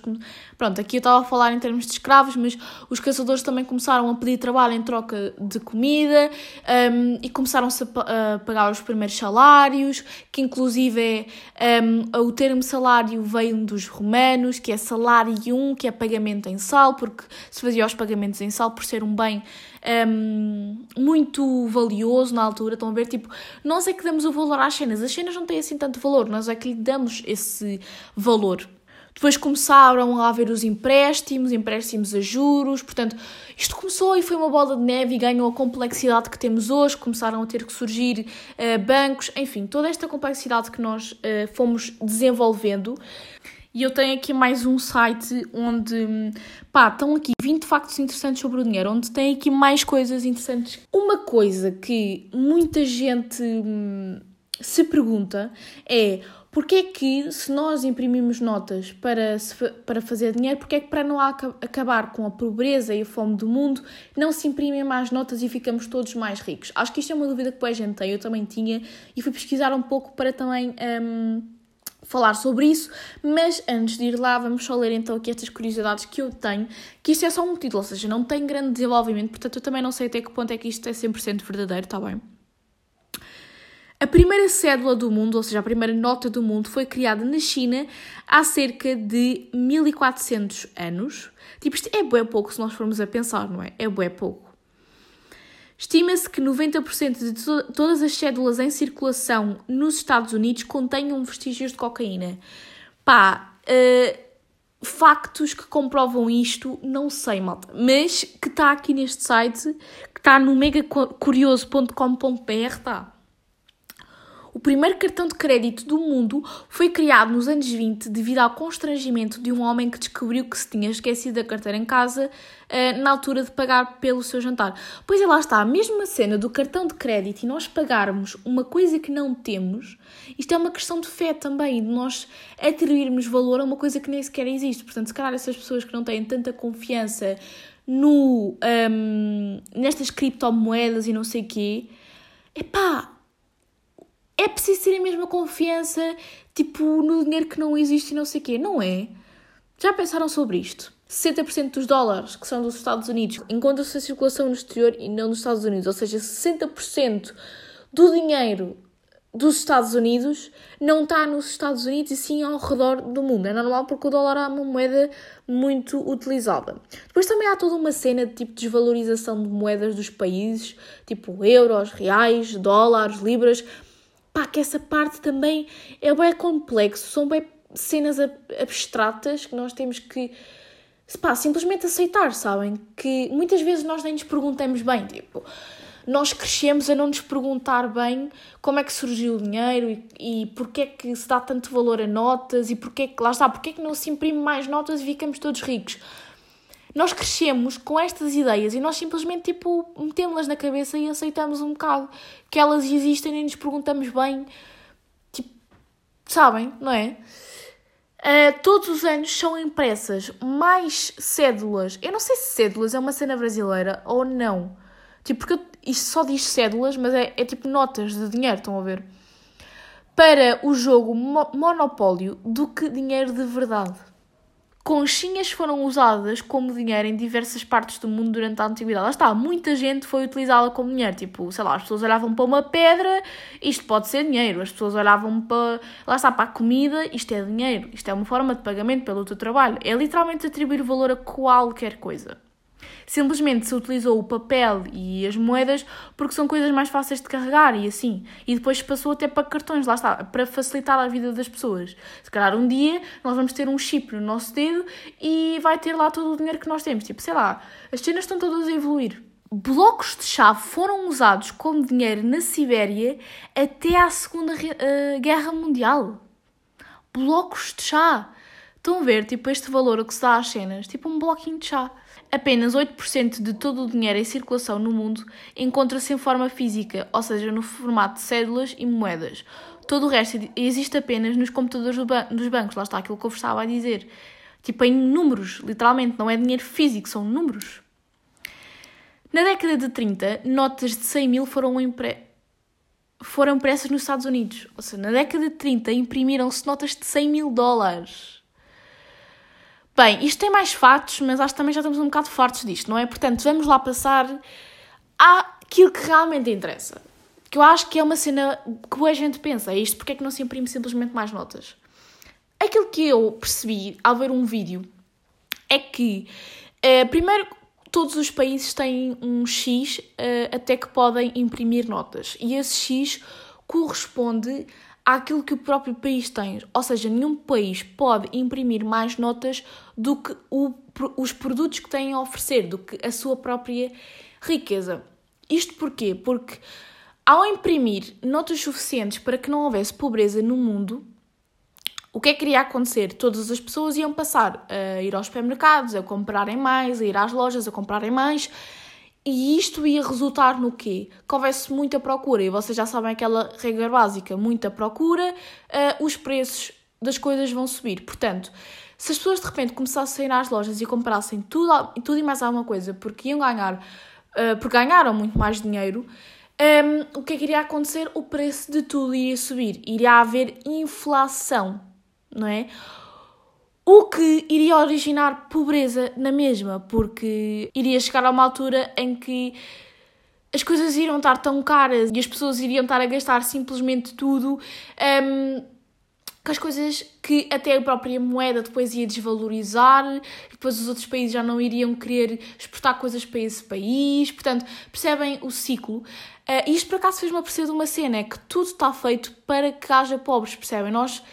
Pronto, aqui eu estava a falar em termos de escravos, mas os caçadores também começaram a pedir trabalho em troca de comida um, e começaram-se a, a, pagar os primeiros salários, que inclusive é. Um, o termo salário veio dos romanos, que é salário um, que é pagamento em sal, porque se fazia os pagamentos em sal por ser um bem um, muito valioso na altura. Estão a ver? Tipo, nós é que damos o valor às cenas. As cenas não têm assim tanto valor, nós é que lhe damos esse valor. Depois começaram a haver os empréstimos, empréstimos a juros, portanto, isto começou e foi uma bola de neve e ganhou a complexidade que temos hoje. Começaram a ter que surgir uh, bancos, enfim, toda esta complexidade que nós uh, fomos desenvolvendo. E eu tenho aqui mais um site onde, pá, estão aqui 20 factos interessantes sobre o dinheiro, onde tem aqui mais coisas interessantes. Uma coisa que muita gente hum, se pergunta é porque é que se nós imprimimos notas para, para fazer dinheiro, porque é que para não acabar com a pobreza e a fome do mundo, não se imprimem mais notas e ficamos todos mais ricos? Acho que isto é uma dúvida que a gente tem, eu também tinha, e fui pesquisar um pouco para também... Hum, falar sobre isso, mas antes de ir lá, vamos só ler então aqui estas curiosidades que eu tenho, que isto é só um título, ou seja, não tem grande desenvolvimento, portanto eu também não sei até que ponto é que isto é 100% verdadeiro, está bem? A primeira cédula do mundo, ou seja, a primeira nota do mundo, foi criada na China há cerca de 1400 anos. Tipo, isto é bué pouco se nós formos a pensar, não é? É bué pouco. Estima-se que 90% de to todas as cédulas em circulação nos Estados Unidos contenham vestígios de cocaína. Pá, uh, factos que comprovam isto, não sei, malta. Mas que está aqui neste site, que está no megacurioso.com.br, está. O primeiro cartão de crédito do mundo foi criado nos anos 20 devido ao constrangimento de um homem que descobriu que se tinha esquecido a carteira em casa uh, na altura de pagar pelo seu jantar. Pois é, lá está, a mesma cena do cartão de crédito e nós pagarmos uma coisa que não temos, isto é uma questão de fé também, de nós atribuirmos valor a uma coisa que nem sequer existe. Portanto, se calhar essas pessoas que não têm tanta confiança no, um, nestas criptomoedas e não sei o quê, epá, é preciso ter a mesma confiança, tipo, no dinheiro que não existe e não sei o quê, não é? Já pensaram sobre isto? 60% dos dólares que são dos Estados Unidos encontram-se em circulação no exterior e não nos Estados Unidos, ou seja, 60% do dinheiro dos Estados Unidos não está nos Estados Unidos e sim ao redor do mundo. É normal porque o dólar é uma moeda muito utilizada. Depois também há toda uma cena de tipo desvalorização de moedas dos países, tipo euros, reais, dólares, libras. Pá, que essa parte também é bem complexo, são bem cenas abstratas que nós temos que pá, simplesmente aceitar, sabem? Que muitas vezes nós nem nos perguntamos bem, tipo, nós crescemos a não nos perguntar bem como é que surgiu o dinheiro e, e porque é que se dá tanto valor a notas e porque é que, lá está, porque é que não se imprime mais notas e ficamos todos ricos. Nós crescemos com estas ideias e nós simplesmente, tipo, metemos-las na cabeça e aceitamos um bocado que elas existem e nos perguntamos bem, tipo, sabem, não é? Uh, todos os anos são impressas mais cédulas. Eu não sei se cédulas é uma cena brasileira ou não. Tipo, porque isto só diz cédulas, mas é, é tipo notas de dinheiro, estão a ver? Para o jogo Mo Monopólio do que dinheiro de verdade. Conchinhas foram usadas como dinheiro em diversas partes do mundo durante a antiguidade. Lá está, muita gente foi utilizá-la como dinheiro. Tipo, sei lá, as pessoas olhavam para uma pedra, isto pode ser dinheiro. As pessoas olhavam para, lá está, para a comida, isto é dinheiro. Isto é uma forma de pagamento pelo teu trabalho. É literalmente atribuir valor a qualquer coisa. Simplesmente se utilizou o papel e as moedas porque são coisas mais fáceis de carregar e assim. E depois passou até para cartões, lá está, para facilitar a vida das pessoas. Se calhar um dia nós vamos ter um chip no nosso dedo e vai ter lá todo o dinheiro que nós temos. Tipo, sei lá, as cenas estão todas a evoluir. Blocos de chave foram usados como dinheiro na Sibéria até à Segunda uh, Guerra Mundial. Blocos de chá. Estão a ver, tipo, este valor que se dá às cenas, tipo um bloquinho de chá. Apenas 8% de todo o dinheiro em circulação no mundo encontra-se em forma física, ou seja, no formato de cédulas e moedas. Todo o resto existe apenas nos computadores dos bancos, lá está aquilo que eu vos estava a dizer. Tipo, em números, literalmente, não é dinheiro físico, são números. Na década de 30, notas de 100 mil foram, impre... foram impressas nos Estados Unidos. Ou seja, na década de 30 imprimiram-se notas de 100 mil dólares. Bem, isto tem mais fatos, mas acho que também já estamos um bocado fartos disto, não é? Portanto, vamos lá passar àquilo que realmente interessa. Que eu acho que é uma cena que a gente pensa, é isto, porque é que não se imprime simplesmente mais notas? Aquilo que eu percebi ao ver um vídeo é que, uh, primeiro, todos os países têm um X uh, até que podem imprimir notas. E esse X corresponde àquilo que o próprio país tem. Ou seja, nenhum país pode imprimir mais notas do que o, os produtos que têm a oferecer, do que a sua própria riqueza. Isto porquê? Porque ao imprimir notas suficientes para que não houvesse pobreza no mundo, o que é que iria acontecer? Todas as pessoas iam passar a ir aos supermercados, a comprarem mais, a ir às lojas, a comprarem mais, e isto ia resultar no quê? Que houvesse muita procura, e vocês já sabem aquela regra básica: muita procura, uh, os preços das coisas vão subir. Portanto, se as pessoas de repente começassem a ir às lojas e comprassem tudo, tudo e mais alguma coisa porque iam ganhar, uh, porque ganharam muito mais dinheiro, um, ehm, o que é que iria acontecer? O preço de tudo iria subir, iria haver inflação, não é? O que iria originar pobreza na mesma, porque iria chegar a uma altura em que as coisas iriam estar tão caras e as pessoas iriam estar a gastar simplesmente tudo. Um, com as coisas que até a própria moeda depois ia desvalorizar, e depois os outros países já não iriam querer exportar coisas para esse país. Portanto, percebem o ciclo. Uh, isto por acaso fez-me aperceber de uma cena: é que tudo está feito para que haja pobres, percebem? Nós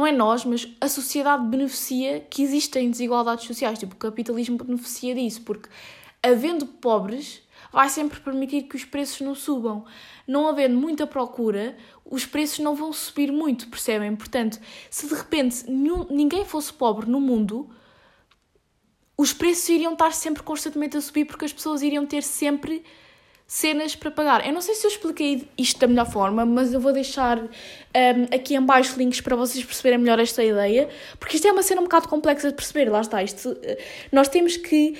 não é nós, mas a sociedade beneficia que existem desigualdades sociais. Tipo, o capitalismo beneficia disso, porque havendo pobres, vai sempre permitir que os preços não subam. Não havendo muita procura, os preços não vão subir muito, percebem? Portanto, se de repente ninguém fosse pobre no mundo, os preços iriam estar sempre constantemente a subir porque as pessoas iriam ter sempre cenas para pagar. Eu não sei se eu expliquei isto da melhor forma, mas eu vou deixar um, aqui em baixo links para vocês perceberem melhor esta ideia, porque isto é uma cena um bocado complexa de perceber, lá está, isto, eh, nós temos que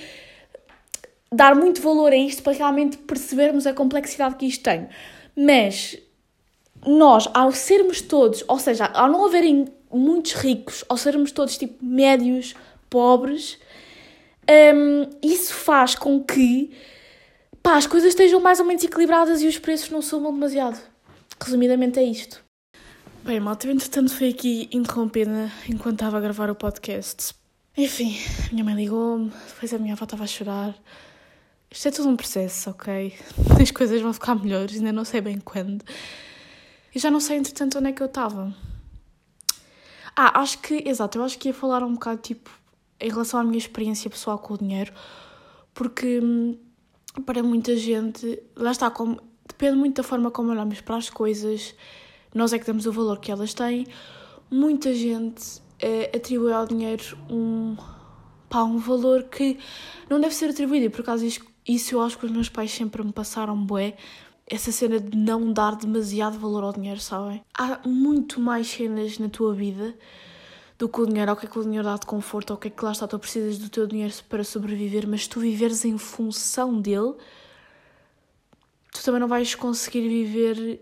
dar muito valor a isto para realmente percebermos a complexidade que isto tem. Mas nós, ao sermos todos, ou seja, ao não haverem muitos ricos, ao sermos todos tipo médios, pobres, Um, isso faz com que pá, as coisas estejam mais ou menos equilibradas e os preços não subam demasiado. Resumidamente é isto. Bem, malta, entretanto fui aqui interrompida enquanto estava a gravar o podcast. Enfim, minha mãe ligou-me, depois a minha avó estava a chorar. Isto é tudo um processo, ok? As coisas vão ficar melhores, ainda não sei bem quando. E já não sei, entretanto, onde é que eu estava. Ah, acho que, exato, eu acho que ia falar um bocado, tipo, em relação à minha experiência pessoal com o dinheiro, porque hum, para muita gente, lá está, como, depende muito da forma como olhamos para as coisas, nós é que damos o valor que elas têm. Muita gente eh, atribui ao dinheiro um, pá, um valor que não deve ser atribuído, e por acaso isso, isso eu acho que os meus pais sempre me passaram bué, essa cena de não dar demasiado valor ao dinheiro, sabem? Há muito mais cenas na tua vida do que o dinheiro, ao que é que o dinheiro dá de conforto, ao que é que lá está, tu precisas do teu dinheiro para sobreviver, mas se tu viveres em função dele, tu também não vais conseguir viver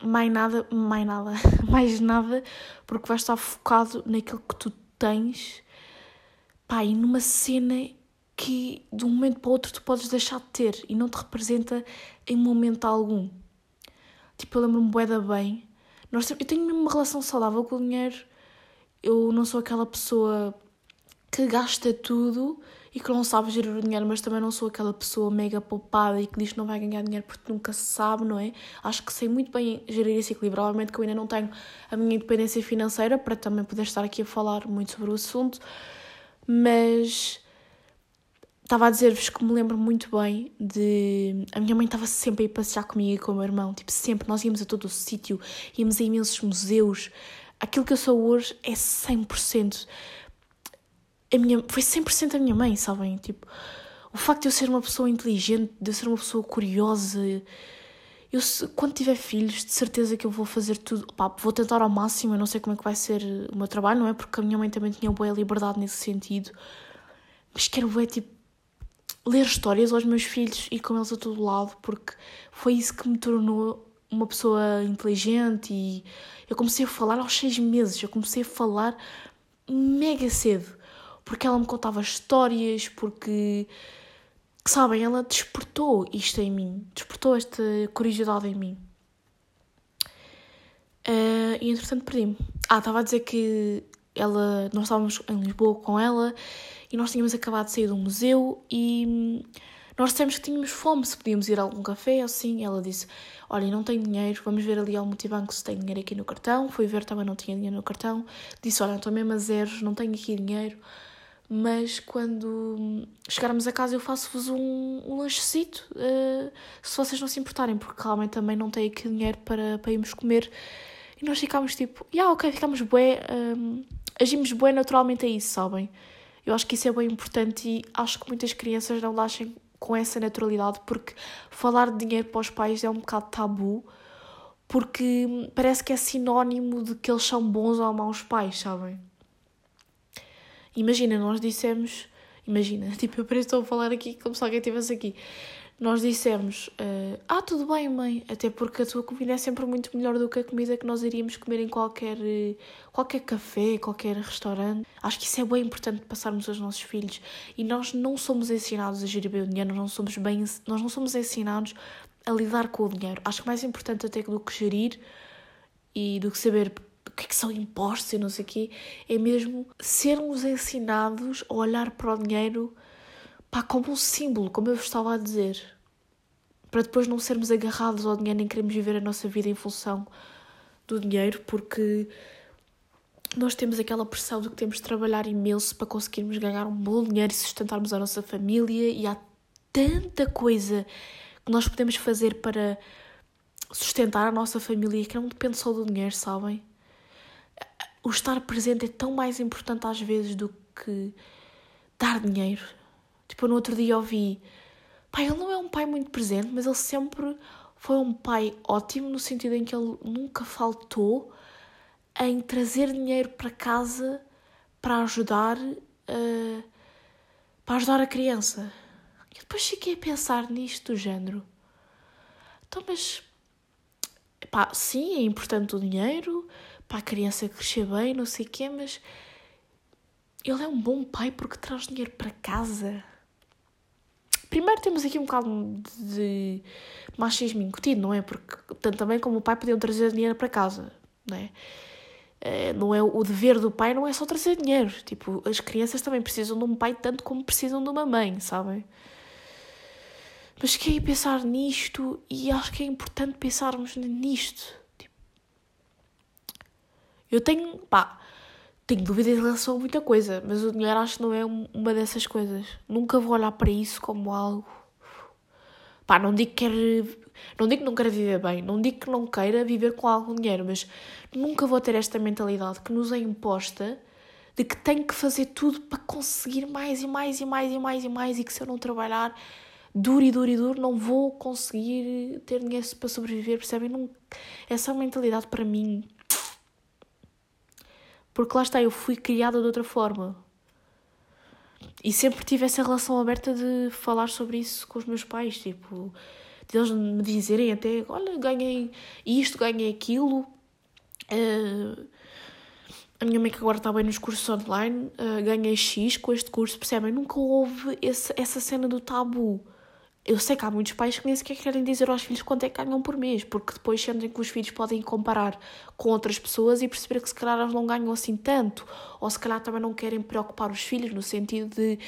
mais nada, mais nada, mais nada, porque vais estar focado naquilo que tu tens, pá, e numa cena que de um momento para o outro tu podes deixar de ter e não te representa em momento algum. Tipo, eu lembro-me bué bem. Nós, eu tenho mesmo uma relação saudável com o dinheiro. Eu não sou aquela pessoa que gasta tudo e que não sabe gerir o dinheiro, mas também não sou aquela pessoa mega poupada e que diz que não vai ganhar dinheiro porque nunca se sabe, não é? Acho que sei muito bem gerir esse equilíbrio. Obviamente que eu ainda não tenho a minha independência financeira para também poder estar aqui a falar muito sobre o assunto, mas estava a dizer-vos que me lembro muito bem de. A minha mãe estava sempre a ir passear comigo e com o meu irmão, tipo, sempre. Nós íamos a todo o sítio, íamos a imensos museus. Aquilo que eu sou hoje é 100% a minha, foi 100% a minha mãe, sabem? Tipo, o facto de eu ser uma pessoa inteligente, de eu ser uma pessoa curiosa, eu, quando tiver filhos, de certeza que eu vou fazer tudo, pá, vou tentar ao máximo, eu não sei como é que vai ser o meu trabalho, não é? Porque a minha mãe também tinha boa liberdade nesse sentido, mas quero é tipo, ler histórias aos meus filhos e com eles a todo lado, porque foi isso que me tornou uma pessoa inteligente e eu comecei a falar aos seis meses, eu comecei a falar mega cedo porque ela me contava histórias, porque, que sabem, ela despertou isto em mim, despertou esta curiosidade em mim. Uh, e entretanto perdi-me. Ah, estava a dizer que ela, nós estávamos em Lisboa com ela e nós tínhamos acabado de sair do museu e nós dissemos que tínhamos fome, se podíamos ir a algum café assim. Ela disse: Olha, não tenho dinheiro, vamos ver ali ao multibanco se tem dinheiro aqui no cartão. Fui ver, também não tinha dinheiro no cartão. Disse: Olha, estou mesmo a zeros, não tenho aqui dinheiro mas quando chegarmos a casa eu faço-vos um, um lanchecito, uh, se vocês não se importarem, porque realmente também não tenho aqui dinheiro para, para irmos comer. E nós ficámos tipo, yeah, ok, ficámos bué, ehm, agimos bué naturalmente a isso, sabem? Eu acho que isso é bem importante e acho que muitas crianças não nascem com essa naturalidade, porque falar de dinheiro para os pais é um bocado tabu, porque parece que é sinónimo de que eles são bons ou maus pais, sabem? Imagina, nós dissemos. Imagina, tipo, eu parece estou a falar aqui como se alguém estivesse aqui. Nós dissemos: uh, Ah, tudo bem, mãe, até porque a tua comida é sempre muito melhor do que a comida que nós iríamos comer em qualquer, qualquer café, qualquer restaurante. Acho que isso é bem importante passarmos aos nossos filhos. E nós não somos ensinados a gerir bem o dinheiro, nós não somos, bem, nós não somos ensinados a lidar com o dinheiro. Acho que mais importante até do que gerir e do que saber o que é que são impostos e não sei o quê, é mesmo sermos ensinados a olhar para o dinheiro pá, como um símbolo, como eu vos estava a dizer. Para depois não sermos agarrados ao dinheiro nem queremos viver a nossa vida em função do dinheiro, porque nós temos aquela pressão de que temos de trabalhar imenso para conseguirmos ganhar um bom dinheiro e sustentarmos a nossa família, e há tanta coisa que nós podemos fazer para sustentar a nossa família que não depende só do dinheiro, sabem? o estar presente é tão mais importante às vezes do que dar dinheiro. Tipo, no outro dia ouvi, pai, ele não é um pai muito presente, mas ele sempre foi um pai ótimo no sentido em que ele nunca faltou em trazer dinheiro para casa para ajudar uh, para ajudar a criança. E depois fiquei a pensar nisto do género. Então, mas pá, sim, é importante o dinheiro, para a criança crescer bem, não sei o quê, mas ele é um bom pai porque traz dinheiro para casa. Primeiro temos aqui um bocado de machismo incutido, não é? Porque tanto também como o pai podiam trazer dinheiro para casa, não é? Eh, não é o dever do pai não é só trazer dinheiro tipo as crianças também precisam de um pai tanto como precisam de uma mãe sabem mas fiquei a pensar nisto e acho que é importante pensarmos nisto tipo, eu tenho pá tenho dúvidas em relação a muita coisa mas o dinheiro acho que não é uma dessas coisas nunca vou olhar para isso como algo pá não digo que quero não digo que não queira viver bem, não digo que não queira viver com algum dinheiro, mas nunca vou ter esta mentalidade que nos é imposta de que tenho que fazer tudo para conseguir mais e mais e mais e mais e mais e que se eu não trabalhar duro e duro e duro não vou conseguir ter dinheiro para sobreviver, percebem? Não... Essa mentalidade para mim. Porque lá está, eu fui criada de outra forma. E sempre tive essa relação aberta de falar sobre isso com os meus pais, tipo de eles me dizerem até, olha, ganhei isto, ganhei aquilo. Uh, a minha mãe que agora está bem nos cursos online, uh, ganhei X com este curso, percebem? Nunca houve esse, essa cena do tabu. Eu sei que há muitos pais que nem sequer querem dizer aos filhos quanto é que ganham por mês, porque depois sentem que os filhos podem comparar com outras pessoas e perceber que se calhar eles não ganham assim tanto, ou se calhar também não querem preocupar os filhos, no sentido de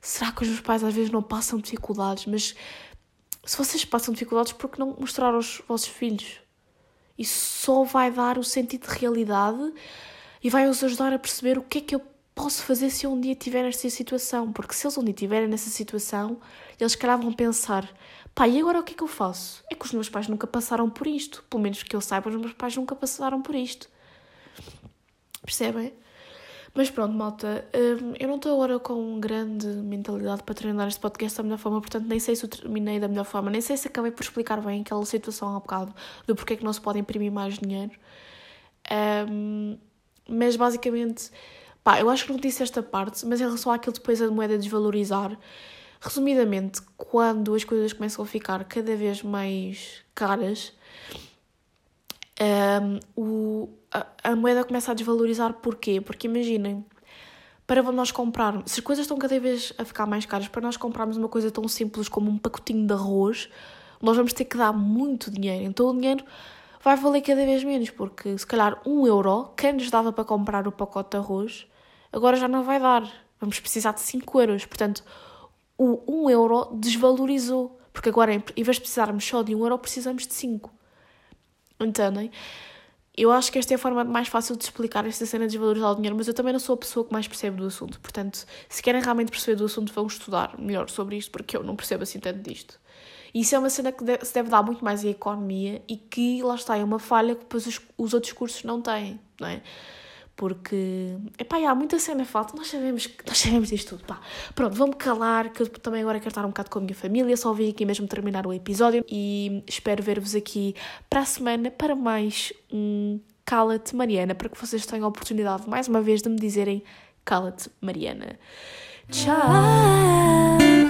será que os meus pais às vezes não passam dificuldades, mas se vocês passam dificuldades, por que não mostrar aos vossos filhos? Isso só vai dar o sentido de realidade e vai-os ajudar a perceber o que é que eu posso fazer se um dia estiver nesta situação. Porque se eles um dia estiverem nessa situação, eles calhar vão pensar: pá, e agora o que é que eu faço? É que os meus pais nunca passaram por isto. Pelo menos que eu saiba, os meus pais nunca passaram por isto. Percebem? Mas pronto, malta, hum, eu não estou agora com grande mentalidade para treinar este podcast da melhor forma, portanto nem sei se o terminei da melhor forma, nem sei se acabei por explicar bem aquela situação há bocado do porquê que não se pode imprimir mais dinheiro. Um, mas basicamente, pá, eu acho que não disse esta parte, mas em relação àquilo depois a moeda desvalorizar, resumidamente, quando as coisas começam a ficar cada vez mais caras, um, o, a, a, moeda começa a desvalorizar. Porquê? Porque imaginem, para nós comprarmos, se as coisas estão cada vez a ficar mais caras, para nós comprarmos uma coisa tão simples como um pacotinho de arroz, nós vamos ter que dar muito dinheiro. Então o dinheiro vai valer cada vez menos, porque se calhar um euro, quem nos dava para comprar o pacote de arroz, agora já não vai dar. Vamos precisar de 5 euros. Portanto, o 1 euro desvalorizou. Porque agora, em vez de precisarmos só de 1 euro, precisamos de 5. Entendem? Eu acho que esta é a forma mais fácil de explicar esta cena de desvalorizar o dinheiro, mas eu também não sou a pessoa que mais percebe do assunto. Portanto, se querem realmente perceber do assunto, vão estudar melhor sobre isto, porque eu não percebo assim tanto disto. E isso é uma cena que se deve dar muito mais à economia e que, lá está, é uma falha que depois os, os outros cursos não têm, não é? Porque epá, há muita cena falta, nós sabemos, nós sabemos isto tudo, pá. Pronto, vou-me calar, que eu também agora quero estar um bocado com a minha família, só vim aqui mesmo terminar o episódio e espero ver-vos aqui para a semana para mais um Cala-te Mariana, para que vocês tenham a oportunidade mais uma vez de me dizerem Cala-te Mariana. Tchau!